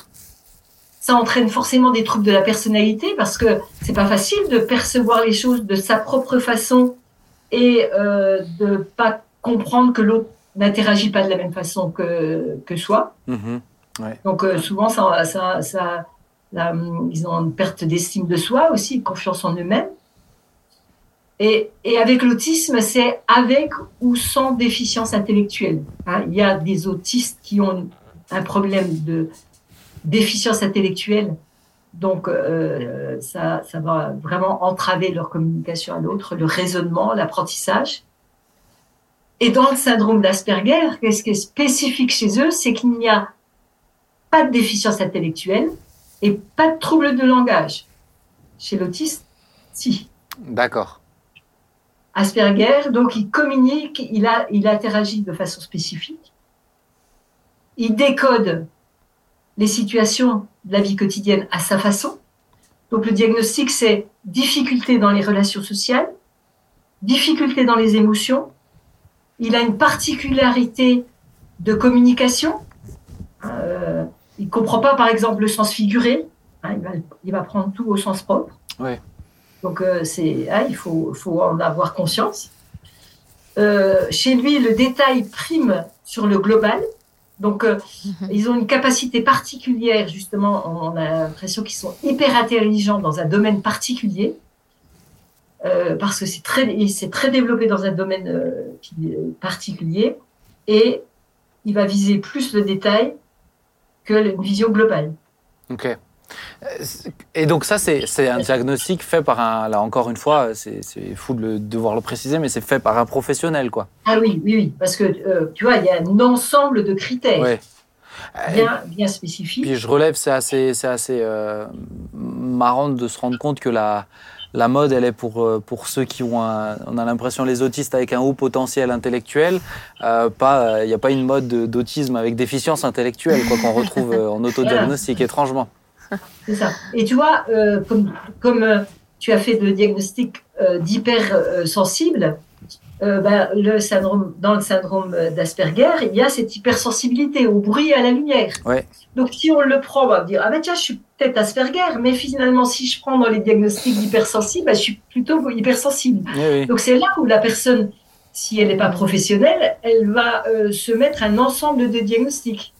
[SPEAKER 5] Ça entraîne forcément des troubles de la personnalité parce que c'est pas facile de percevoir les choses de sa propre façon et euh, de pas comprendre que l'autre n'interagit pas de la même façon que, que soi.
[SPEAKER 1] Mhm.
[SPEAKER 5] Donc euh, souvent, ça, ça, ça, la- ils ont une perte d'estime de soi aussi, de confiance en eux-mêmes. Et, avec l'autisme, c'est avec ou sans déficience intellectuelle. hein. Il y a des autistes qui ont un problème de déficience intellectuelle, donc euh, ça, ça va vraiment entraver leur communication à l'autre, le raisonnement, l'apprentissage. Et dans le syndrome d'Asperger, qu'est-ce qui est spécifique chez eux, c'est qu'il n'y a pas de déficience intellectuelle et pas de trouble de langage. Chez l'autiste, si.
[SPEAKER 1] D'accord.
[SPEAKER 5] Asperger, donc il communique, il, interagit de façon spécifique, il décode les situations de la vie quotidienne à sa façon. Donc le diagnostic, c'est difficulté dans les relations sociales, difficulté dans les émotions. Il a une particularité de communication. Euh, il ne comprend pas, par exemple, le sens figuré. Hein, il, va, prendre tout au sens propre. Donc, euh, c'est, hein, il faut, faut en avoir conscience. Euh, chez lui, le détail prime sur le global. Donc, euh, ils ont une capacité particulière, justement, on a l'impression qu'ils sont hyper intelligents dans un domaine particulier, euh, parce que c'est très, très développé dans un domaine euh, qui- particulier, et il va viser plus le détail que une vision globale.
[SPEAKER 1] Ok. Et donc ça, c'est un diagnostic fait par un, là encore une fois, c'est fou de le- devoir le préciser, mais c'est fait par un professionnel, quoi.
[SPEAKER 5] Ah oui, oui, oui, parce que euh, tu vois, il y a un ensemble de critères
[SPEAKER 1] Ouais.
[SPEAKER 5] Bien, bien spécifiques.
[SPEAKER 1] Puis je relève, c'est assez, euh, marrant de se rendre compte que la, la mode, elle est pour, euh, pour ceux qui ont un, on a l'impression les autistes avec un haut potentiel intellectuel, euh, pas, il n'y a pas une mode de- d'autisme avec déficience intellectuelle, quoi, qu'on retrouve en autodiagnostic, étrangement.
[SPEAKER 5] C'est ça. Et tu vois, euh, comme, comme euh, tu as fait de diagnostic euh, d'hypersensible, euh, ben, le syndrome, dans le syndrome d'Asperger, il y a cette hypersensibilité au bruit et à la lumière.
[SPEAKER 1] Ouais.
[SPEAKER 5] Donc, si on le prend, on va dire, ah ben tiens, je suis peut-être Asperger, mais finalement, si je prends dans les diagnostics d'hypersensible, ben, je suis plutôt hypersensible.
[SPEAKER 1] Oui, oui.
[SPEAKER 5] Donc, c'est là où la personne, si elle n'est pas professionnelle, elle va euh, se mettre un ensemble de diagnostics.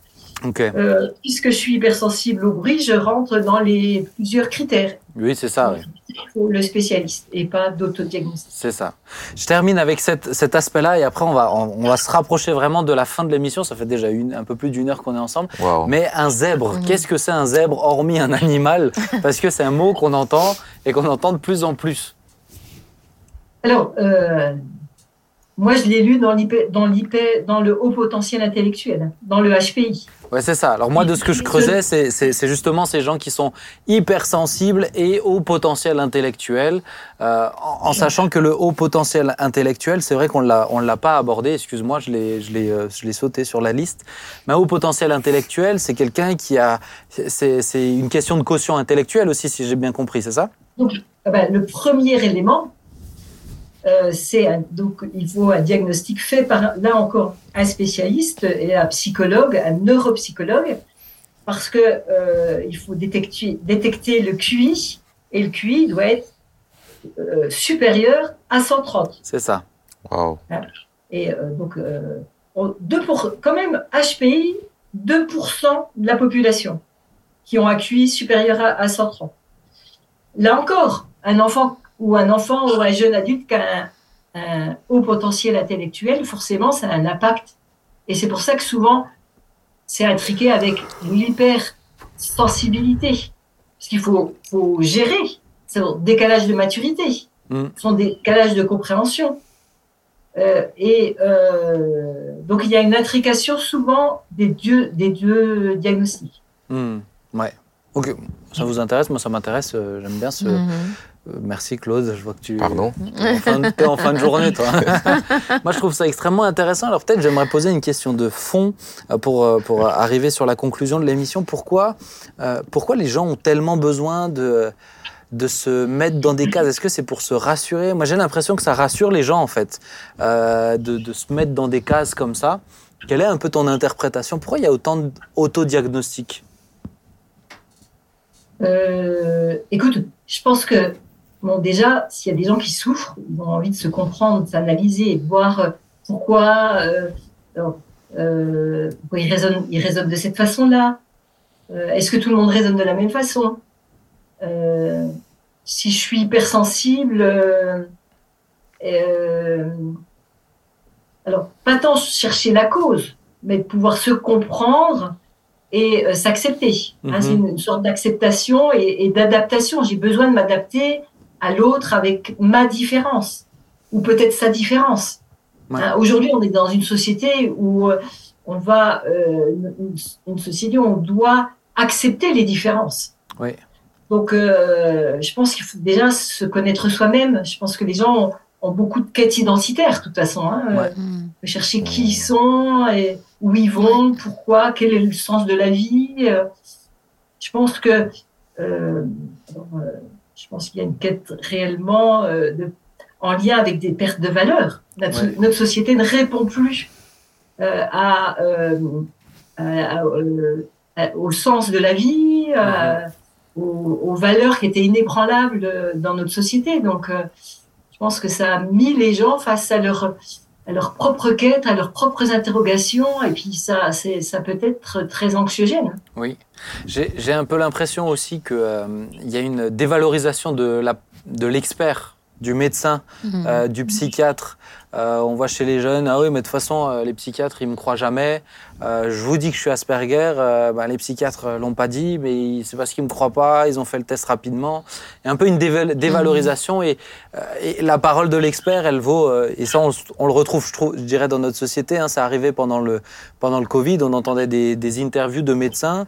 [SPEAKER 5] Euh, puisque je suis hypersensible au bruit, je rentre dans les plusieurs critères.
[SPEAKER 1] Oui, c'est ça.
[SPEAKER 5] Il faut le spécialiste et pas d'autodiagnostic.
[SPEAKER 1] C'est ça. Je termine avec cette- cet aspect-là et après on va, on, on va se rapprocher vraiment de la fin de l'émission. Ça fait déjà une, un peu plus d'une heure qu'on est ensemble. Mais un zèbre, qu'est-ce que c'est un zèbre hormis un animal? Parce que c'est un mot qu'on entend et qu'on entend de plus en plus.
[SPEAKER 5] Alors, euh, moi, je l'ai lu dans, dans, dans le haut potentiel intellectuel, dans le HPI.
[SPEAKER 1] Ouais, c'est ça. Alors moi, de ce que je creusais, c'est- justement ces gens qui sont hypersensibles et haut potentiel intellectuel, euh, en, en sachant que le haut potentiel intellectuel, c'est vrai qu'on l'a on l'a pas abordé. Excuse-moi, je l'ai je l'ai euh, je l'ai sauté sur la liste. Mais un haut potentiel intellectuel, c'est quelqu'un qui a c'est c'est une question de quotient intellectuel aussi, si j'ai bien compris, c'est ça?
[SPEAKER 5] Donc, eh ben, le premier élément, c'est un- donc il faut un diagnostic fait par là encore un spécialiste et un psychologue, un neuropsychologue, parce que euh, il faut détecter, détecter le QI et le QI doit être euh, supérieur à 130.
[SPEAKER 1] C'est ça.
[SPEAKER 4] Wow.
[SPEAKER 5] Et euh, donc, euh, on- deux pour, quand même, HPI, 2% de la population qui ont un QI supérieur à, à 130. Là encore, un enfant ou un enfant ou un jeune adulte qui a un, un haut potentiel intellectuel, forcément, ça a un impact. Et c'est pour ça que souvent, c'est intriqué avec l'hypersensibilité. Parce qu'il faut, faut gérer ce décalage de maturité,
[SPEAKER 1] Mm.
[SPEAKER 5] son décalage de compréhension. Euh, et euh, donc, il y a une intrication souvent des deux, des deux diagnostics.
[SPEAKER 1] Hmm, Ouais. Ok. Ça vous intéresse Moi, ça m'intéresse. euh, J'aime bien ce.
[SPEAKER 2] Mhm.
[SPEAKER 1] Euh, merci Claude. Je vois que tu.
[SPEAKER 4] Pardon
[SPEAKER 1] T'es en fin de- t'es en fin de journée, toi. Moi, je trouve ça extrêmement intéressant. Alors, peut-être, j'aimerais poser une question de fond euh, pour, pour arriver sur la conclusion de l'émission. Pourquoi, euh, pourquoi les gens ont tellement besoin de, de se mettre dans des cases? Est-ce que c'est pour se rassurer? Moi, j'ai l'impression que ça rassure les gens, en fait, euh, de, de se mettre dans des cases comme ça. Quelle est un peu ton interprétation? Pourquoi il y a autant d'autodiagnostics
[SPEAKER 5] Euh, écoute, je pense que, bon, déjà, s'il y a des gens qui souffrent, ils ont envie de se comprendre, s'analyser, de voir euh, pourquoi, euh, euh, pourquoi ils, raisonnent, ils raisonnent de cette façon-là. Euh, Est-ce que tout le monde raisonne de la même façon? Euh, Si je suis hypersensible, alors, pas tant chercher la cause, mais pouvoir se comprendre et euh, s'accepter. Hein,
[SPEAKER 1] Mhm.
[SPEAKER 5] c'est une, une sorte d'acceptation et, et d'adaptation. J'ai besoin de m'adapter à l'autre avec ma différence ou peut-être sa différence.
[SPEAKER 1] Ouais.
[SPEAKER 5] Hein, Aujourd'hui, on est dans une société où euh, on va, euh, une, une société où on doit accepter les différences. Donc, euh, je pense qu'il faut déjà se connaître soi-même. Je pense que les gens ont, ont beaucoup de quêtes identitaires, de toute façon. Hein.
[SPEAKER 1] Ouais.
[SPEAKER 5] De chercher qui ils sont et où ils vont, pourquoi, quel est le sens de la vie. Euh, Je pense que euh, euh, je pense qu'il y a une quête réellement euh, de, en lien avec des pertes de valeur. Notre,
[SPEAKER 1] Ouais.
[SPEAKER 5] notre société ne répond plus euh, à, à- à, à- au sens de la vie, aux, aux valeurs qui étaient inébranlables dans notre société. Donc, je pense que ça a mis les gens face à leur à leurs propres quêtes, à leurs propres interrogations, et puis ça, c'est, ça peut être très anxiogène.
[SPEAKER 1] Oui, j'ai j'ai un peu l'impression aussi qu'il y a une dévalorisation de la- de l'expert, du médecin,
[SPEAKER 2] Mhm.
[SPEAKER 1] euh, du psychiatre. Euh, on voit chez les jeunes, ah oui, mais de toute façon, euh, les psychiatres, ils me croient jamais. Euh, je vous dis que je suis Asperger, euh, ben, les psychiatres l'ont pas dit, mais c'est parce qu'ils me croient pas, ils ont fait le test rapidement. Il y a un peu une déval- dévalorisation et, et la parole de l'expert, elle vaut, et ça, on, le retrouve, je, trouve, je dirais, dans notre société. Hein, ça arrivait pendant le, pendant le Covid, on entendait des, des interviews de médecins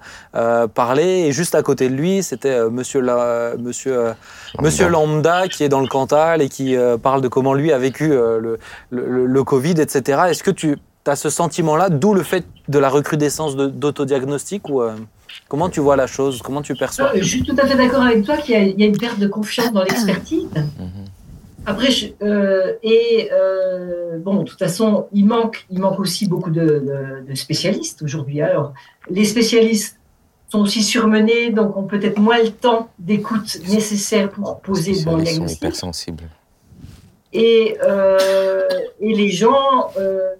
[SPEAKER 1] parler, et juste à côté de lui, c'était monsieur, la, monsieur, monsieur Lambda qui est dans le Cantal et qui parle de comment lui a vécu le, le, le- le Covid, etc. Est-ce que tu as ce sentiment-là, d'où le fait de la recrudescence de- d'autodiagnostic ou euh, comment tu vois la chose, comment tu perçois?
[SPEAKER 5] Euh, Je suis tout à fait d'accord avec toi qu'il y a, il y a une perte de confiance dans l'expertise.
[SPEAKER 4] Mhm.
[SPEAKER 5] Après, je- euh, et euh, bon, de toute façon, il manque, il manque aussi beaucoup de, de- de spécialistes aujourd'hui. Alors, les spécialistes sont aussi surmenés, donc ont peut-être moins le temps d'écoute nécessaire pour poser le bon
[SPEAKER 4] Ils sont
[SPEAKER 5] diagnostic.
[SPEAKER 4] hypersensibles.
[SPEAKER 5] Et, euh, et les gens, euh,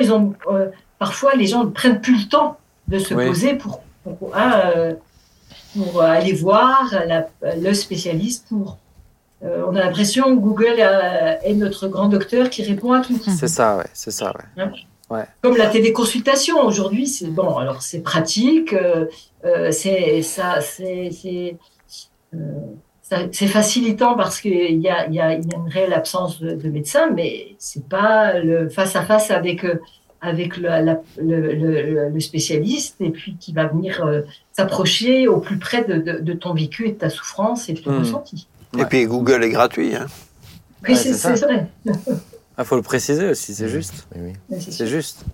[SPEAKER 5] ils ont, euh, parfois, les gens ne prennent plus le temps de se
[SPEAKER 1] Oui.
[SPEAKER 5] poser pour, pour, hein, pour aller voir la- le spécialiste. Pour, euh, on a l'impression que Google est notre grand docteur qui répond à tout.
[SPEAKER 1] C'est ça, ouais, c'est ça, ouais.
[SPEAKER 5] Comme la téléconsultation aujourd'hui, c'est bon. Alors c'est pratique, euh, euh, c'est ça, c'est c'est facilitant parce qu'il y a, il y, a, il y a une réelle absence de, de médecin, mais c'est pas le face à face avec euh, avec le, la- le, le- le spécialiste et puis qui va venir euh, s'approcher au plus près de, de, de ton vécu et de ta souffrance et de ton
[SPEAKER 1] Mhm.
[SPEAKER 5] ressenti.
[SPEAKER 3] Et puis Google est gratuit. hein.
[SPEAKER 5] Oui,
[SPEAKER 1] Ouais,
[SPEAKER 5] c'est
[SPEAKER 1] c'est ça.
[SPEAKER 5] c'est vrai.
[SPEAKER 1] Il faut le préciser aussi, c'est juste.
[SPEAKER 4] Oui,
[SPEAKER 5] c'est
[SPEAKER 1] juste.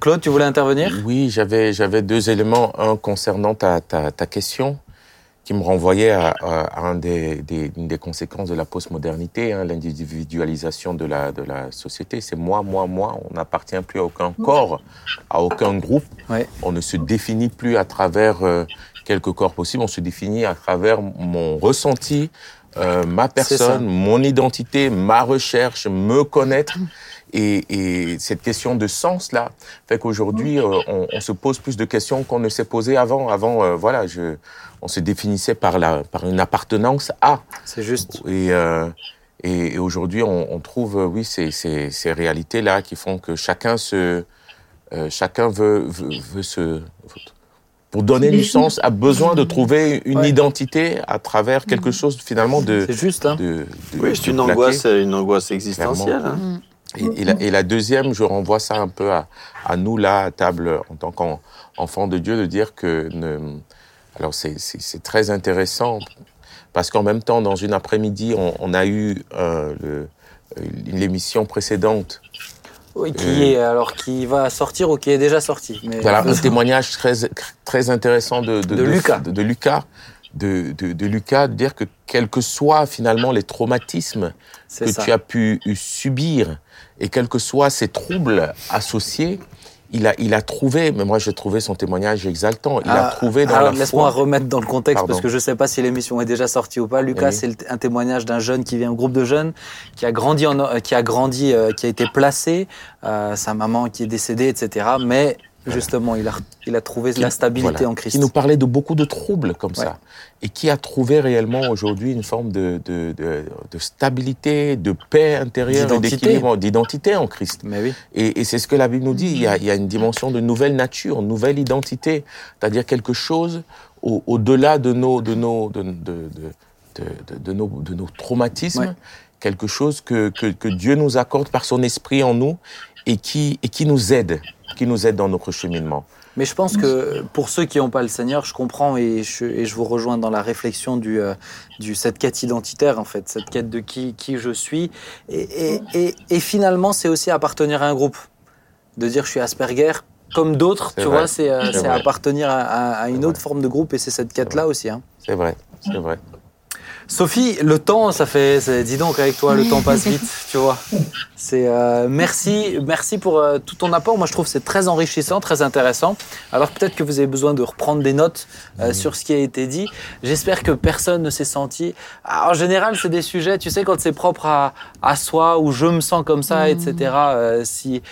[SPEAKER 1] Claude, tu voulais intervenir?
[SPEAKER 4] Oui, j'avais, j'avais deux éléments. Un concernant ta, ta, ta question, qui me renvoyait à, à un des, des, une des conséquences de la postmodernité, hein, l'individualisation de la, de la société. C'est moi, moi, moi. On n'appartient plus à aucun corps, à aucun groupe.
[SPEAKER 1] Ouais.
[SPEAKER 4] On ne se définit plus à travers euh, quelques corps possibles. On se définit à travers mon ressenti, euh, ma personne, mon identité, ma recherche, me connaître. Et, et cette question de sens là fait qu'aujourd'hui euh, on, on se pose plus de questions qu'on ne s'est posé avant. Avant, euh, voilà, je, on se définissait par la par une appartenance à.
[SPEAKER 1] C'est juste.
[SPEAKER 4] Et, euh, et, et aujourd'hui, on, on trouve, euh, oui, ces, ces, ces réalités-là qui font que chacun se, euh, chacun veut, veut, veut se, pour donner du sens, a besoin de trouver une
[SPEAKER 1] Ouais.
[SPEAKER 4] identité à travers quelque chose finalement de.
[SPEAKER 1] C'est juste, hein.
[SPEAKER 4] de, de-
[SPEAKER 3] Oui, c'est une angoisse, une angoisse existentielle. hein.
[SPEAKER 4] Et, et la, et la deuxième, je renvoie ça un peu à, à nous là, à table, en tant qu'enfants de Dieu, de dire que, ne, alors c'est- très intéressant parce qu'en même temps, dans une après-midi, on, on a eu euh, le- l'émission précédente,
[SPEAKER 1] Oui, qui est alors qui va sortir ou qui est déjà sorti. Mais
[SPEAKER 4] voilà, un témoignage très très intéressant de
[SPEAKER 1] De Lucas.
[SPEAKER 4] de, de Lucas, de, de, de Lucas, de dire que quels que soient finalement les traumatismes que
[SPEAKER 1] ça.
[SPEAKER 4] tu as pu subir et quels que soient ces troubles associés, il a, il a trouvé, mais moi j'ai trouvé son témoignage exaltant, il a
[SPEAKER 1] Ah,
[SPEAKER 4] trouvé dans
[SPEAKER 1] alors,
[SPEAKER 4] la
[SPEAKER 1] Laisse-moi remettre dans le contexte
[SPEAKER 4] Pardon.
[SPEAKER 1] parce que je ne sais pas si l'émission est déjà sortie ou pas. Lucas,
[SPEAKER 4] Oui.
[SPEAKER 1] c'est un témoignage d'un jeune qui vient au groupe de jeunes, qui a grandi, en, euh, qui a grandi, euh, qui a été placé, euh, sa maman qui est décédée, etc. Mais justement, il a, il a trouvé la stabilité
[SPEAKER 4] Voilà.
[SPEAKER 1] en Christ.
[SPEAKER 4] Qui nous parlait de beaucoup de troubles comme
[SPEAKER 1] Ouais.
[SPEAKER 4] ça. Et qui a trouvé réellement aujourd'hui une forme de, de, de, de stabilité, de paix intérieure d'équilibre, d'identité en Christ.
[SPEAKER 1] Mais oui.
[SPEAKER 4] Et, et c'est ce que la Bible nous dit. Il y, a, il y a une dimension de nouvelle nature, nouvelle identité, c'est-à-dire quelque chose au- au-delà de nos, de nos, de, de, de, de, de- de nos, de nos traumatismes,
[SPEAKER 1] Ouais.
[SPEAKER 4] quelque chose que, que, que Dieu nous accorde par son esprit en nous et qui, et qui nous aide, qui nous aide dans notre cheminement.
[SPEAKER 1] Mais je pense que pour ceux qui n'ont pas le Seigneur, je comprends et je, et je vous rejoins dans la réflexion du, euh, du cette quête identitaire en fait, cette quête de qui, qui je suis. Et, et, et, et finalement, c'est aussi appartenir à un groupe, de dire je suis Asperger. Comme d'autres, tu
[SPEAKER 4] vrai.
[SPEAKER 1] vois, c'est euh, appartenir à, à- à une autre forme de groupe et c'est cette quête-là aussi. Hein.
[SPEAKER 4] C'est vrai, c'est vrai.
[SPEAKER 1] Sophie, le temps, ça fait, c'est- dis donc avec toi, le temps passe vite, tu vois. C'est euh, merci, merci pour euh, tout ton apport. Moi, je trouve que c'est très enrichissant, très intéressant. Alors peut-être que vous avez besoin de reprendre des notes euh, sur ce qui a été dit. J'espère que personne ne s'est senti. Ah, en général, c'est des sujets, tu sais, quand c'est propre à, à soi ou je me sens comme ça, etc. euh, si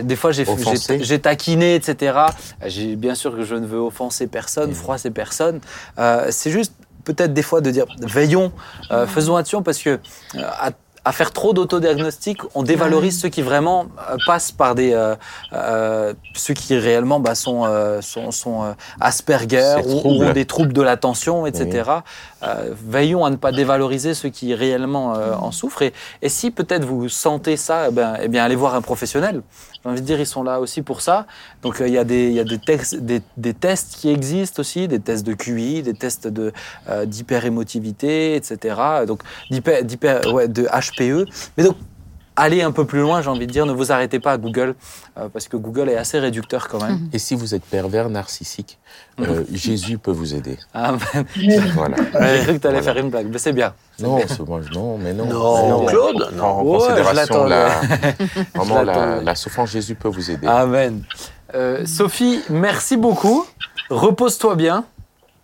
[SPEAKER 1] des fois j'ai
[SPEAKER 4] Offensé.
[SPEAKER 1] j'ai- j'ai taquiné, etc. J'ai bien sûr que je ne veux offenser personne, froisser personne. Euh, c'est juste peut-être des fois de dire veillons, euh, faisons attention parce que euh, à, à faire trop d'autodiagnostic, on dévalorise ceux qui vraiment euh, passent par des euh, euh, ceux qui réellement bah, sont euh, sont, sont Asperger ou, ont des troubles de l'attention, etc. Veillons à ne pas dévaloriser ceux qui réellement en souffrent. Et, et si peut-être vous sentez ça, eh ben, eh bien allez voir un professionnel. J'ai envie de dire, ils sont là aussi pour ça. Donc euh, il y a, des, y a des, des, des tests qui existent aussi, des tests de QI, des tests euh, d'hyperémotivité, etc. Donc d'hyper- ouais, de HPE. Mais donc allez un peu plus loin, j'ai envie de dire, ne vous arrêtez pas à Google euh, parce que Google est assez réducteur quand même.
[SPEAKER 4] Et si vous êtes pervers narcissique, euh, Jésus peut vous aider.
[SPEAKER 1] Ah, ben,
[SPEAKER 4] Voilà.
[SPEAKER 1] J'ai cru que tu allais
[SPEAKER 4] Voilà.
[SPEAKER 1] faire une blague, mais c'est bien.
[SPEAKER 4] Non, c'est moi, non, mais non.
[SPEAKER 3] Non,
[SPEAKER 4] Mais
[SPEAKER 3] Claude,
[SPEAKER 4] on prend en
[SPEAKER 1] Ouais, je
[SPEAKER 4] considération la,
[SPEAKER 1] Je
[SPEAKER 4] vraiment la, souffrance. Jésus peut vous aider.
[SPEAKER 1] Amen. Euh, Sophie, merci beaucoup. Repose-toi bien.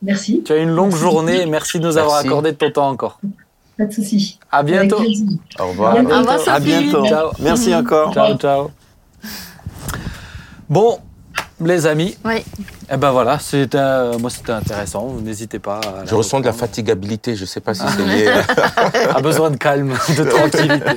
[SPEAKER 5] Merci.
[SPEAKER 1] Tu as une longue
[SPEAKER 5] Merci.
[SPEAKER 1] journée merci de nous avoir accordé de ton temps encore.
[SPEAKER 5] Pas de souci.
[SPEAKER 1] À bientôt.
[SPEAKER 4] Au revoir.
[SPEAKER 5] bientôt.
[SPEAKER 2] Au revoir,
[SPEAKER 3] À bientôt.
[SPEAKER 1] Ciao.
[SPEAKER 3] Merci encore.
[SPEAKER 1] Ciao, ciao. Bon, les amis,
[SPEAKER 2] Oui.
[SPEAKER 1] Eh ben voilà, c'était, euh, moi c'était intéressant. Vous n'hésitez pas. À
[SPEAKER 4] Je ressens de la fatigabilité. Je ne sais pas si c'est lié.
[SPEAKER 1] A besoin de calme, de tranquillité.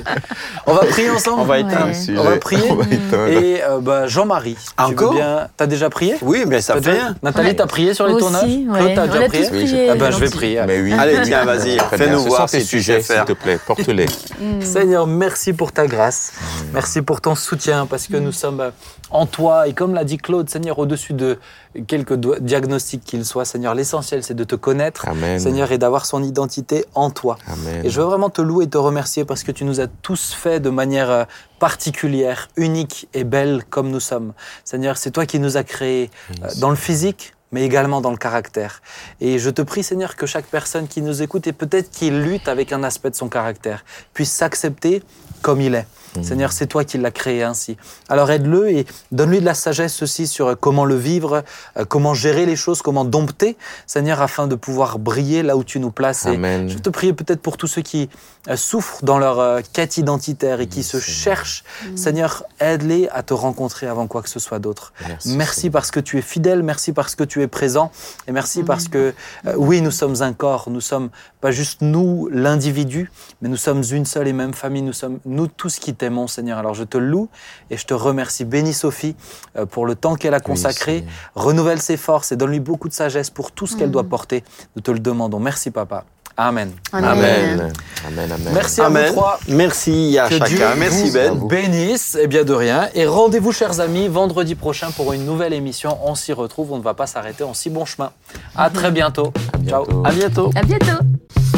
[SPEAKER 1] On va prier ensemble.
[SPEAKER 3] On va éteindre.
[SPEAKER 2] Ouais.
[SPEAKER 1] On va prier.
[SPEAKER 4] On va éteindre.
[SPEAKER 1] Et euh, bah, Jean-Marie, tu
[SPEAKER 3] Encore?
[SPEAKER 1] bien T'as déjà prié?
[SPEAKER 3] Oui, mais ça fait
[SPEAKER 1] déjà-
[SPEAKER 3] rien.
[SPEAKER 1] Nathalie,
[SPEAKER 2] Ouais.
[SPEAKER 1] t'as prié sur les
[SPEAKER 2] Aussi,
[SPEAKER 1] tournages
[SPEAKER 2] ouais.
[SPEAKER 1] Claude, t'as
[SPEAKER 2] On
[SPEAKER 1] déjà prié?
[SPEAKER 2] prié.
[SPEAKER 1] Ah ben, je vais prier.
[SPEAKER 4] Mais oui.
[SPEAKER 3] Allez, tiens, vas-y, fais-nous voir tu sais
[SPEAKER 4] sujets, s'il te plaît. Porte-les.
[SPEAKER 2] Mm.
[SPEAKER 1] Seigneur, merci pour ta grâce. Merci pour ton soutien parce que nous sommes en toi. Et comme l'a dit Claude, Seigneur, au-dessus de quelques do- diagnostics qu'ils soient, Seigneur, l'essentiel, c'est de te connaître,
[SPEAKER 4] Amen.
[SPEAKER 1] Seigneur, et d'avoir son identité en toi.
[SPEAKER 4] Amen.
[SPEAKER 1] Et je veux vraiment te louer et te remercier parce que tu nous as tous fait de manière euh, particulière, unique et belle comme nous sommes. Seigneur, c'est toi qui nous as créés euh, dans le physique, mais également dans le caractère. Et je te prie, Seigneur, que chaque personne qui nous écoute et peut-être qui lutte avec un aspect de son caractère puisse s'accepter comme il est. Seigneur, c'est toi qui l'as créé ainsi. Alors aide-le et donne-lui de la sagesse aussi sur comment le vivre, euh, comment gérer les choses, comment dompter, Seigneur, afin de pouvoir briller là où tu nous places. Et
[SPEAKER 4] Amen.
[SPEAKER 1] je vais te prier peut-être pour tous ceux qui euh, souffrent dans leur euh, quête identitaire et qui se
[SPEAKER 4] Seigneur.
[SPEAKER 1] cherchent. Seigneur, aide-les à te rencontrer avant quoi que ce soit d'autre.
[SPEAKER 4] Merci,
[SPEAKER 1] Merci parce que tu es fidèle, merci parce que tu es présent, et merci parce que, euh, oui, nous sommes un corps, nous sommes pas juste nous, l'individu, mais nous sommes une seule et même famille, nous sommes nous tous qui t'aimons, Seigneur. Alors je te loue et je te remercie. Bénis Sophie euh, pour le temps qu'elle a consacré, renouvelle ses forces et donne-lui beaucoup de sagesse pour tout ce qu'elle doit porter. Nous te le demandons. Merci, Papa. Amen.
[SPEAKER 2] Amen.
[SPEAKER 4] Amen. Amen. Amen.
[SPEAKER 1] Merci à
[SPEAKER 3] Amen.
[SPEAKER 1] vous trois.
[SPEAKER 3] Merci à
[SPEAKER 1] Que Dieu
[SPEAKER 3] chacun. Merci
[SPEAKER 1] vous
[SPEAKER 3] Ben.
[SPEAKER 1] bénisse. Eh bien, de rien. Et rendez-vous, chers amis, vendredi prochain pour une nouvelle émission. On s'y retrouve. On ne va pas s'arrêter en si bon chemin. À très bientôt.
[SPEAKER 4] À
[SPEAKER 1] Ciao.
[SPEAKER 4] bientôt.
[SPEAKER 1] À bientôt.
[SPEAKER 2] À bientôt.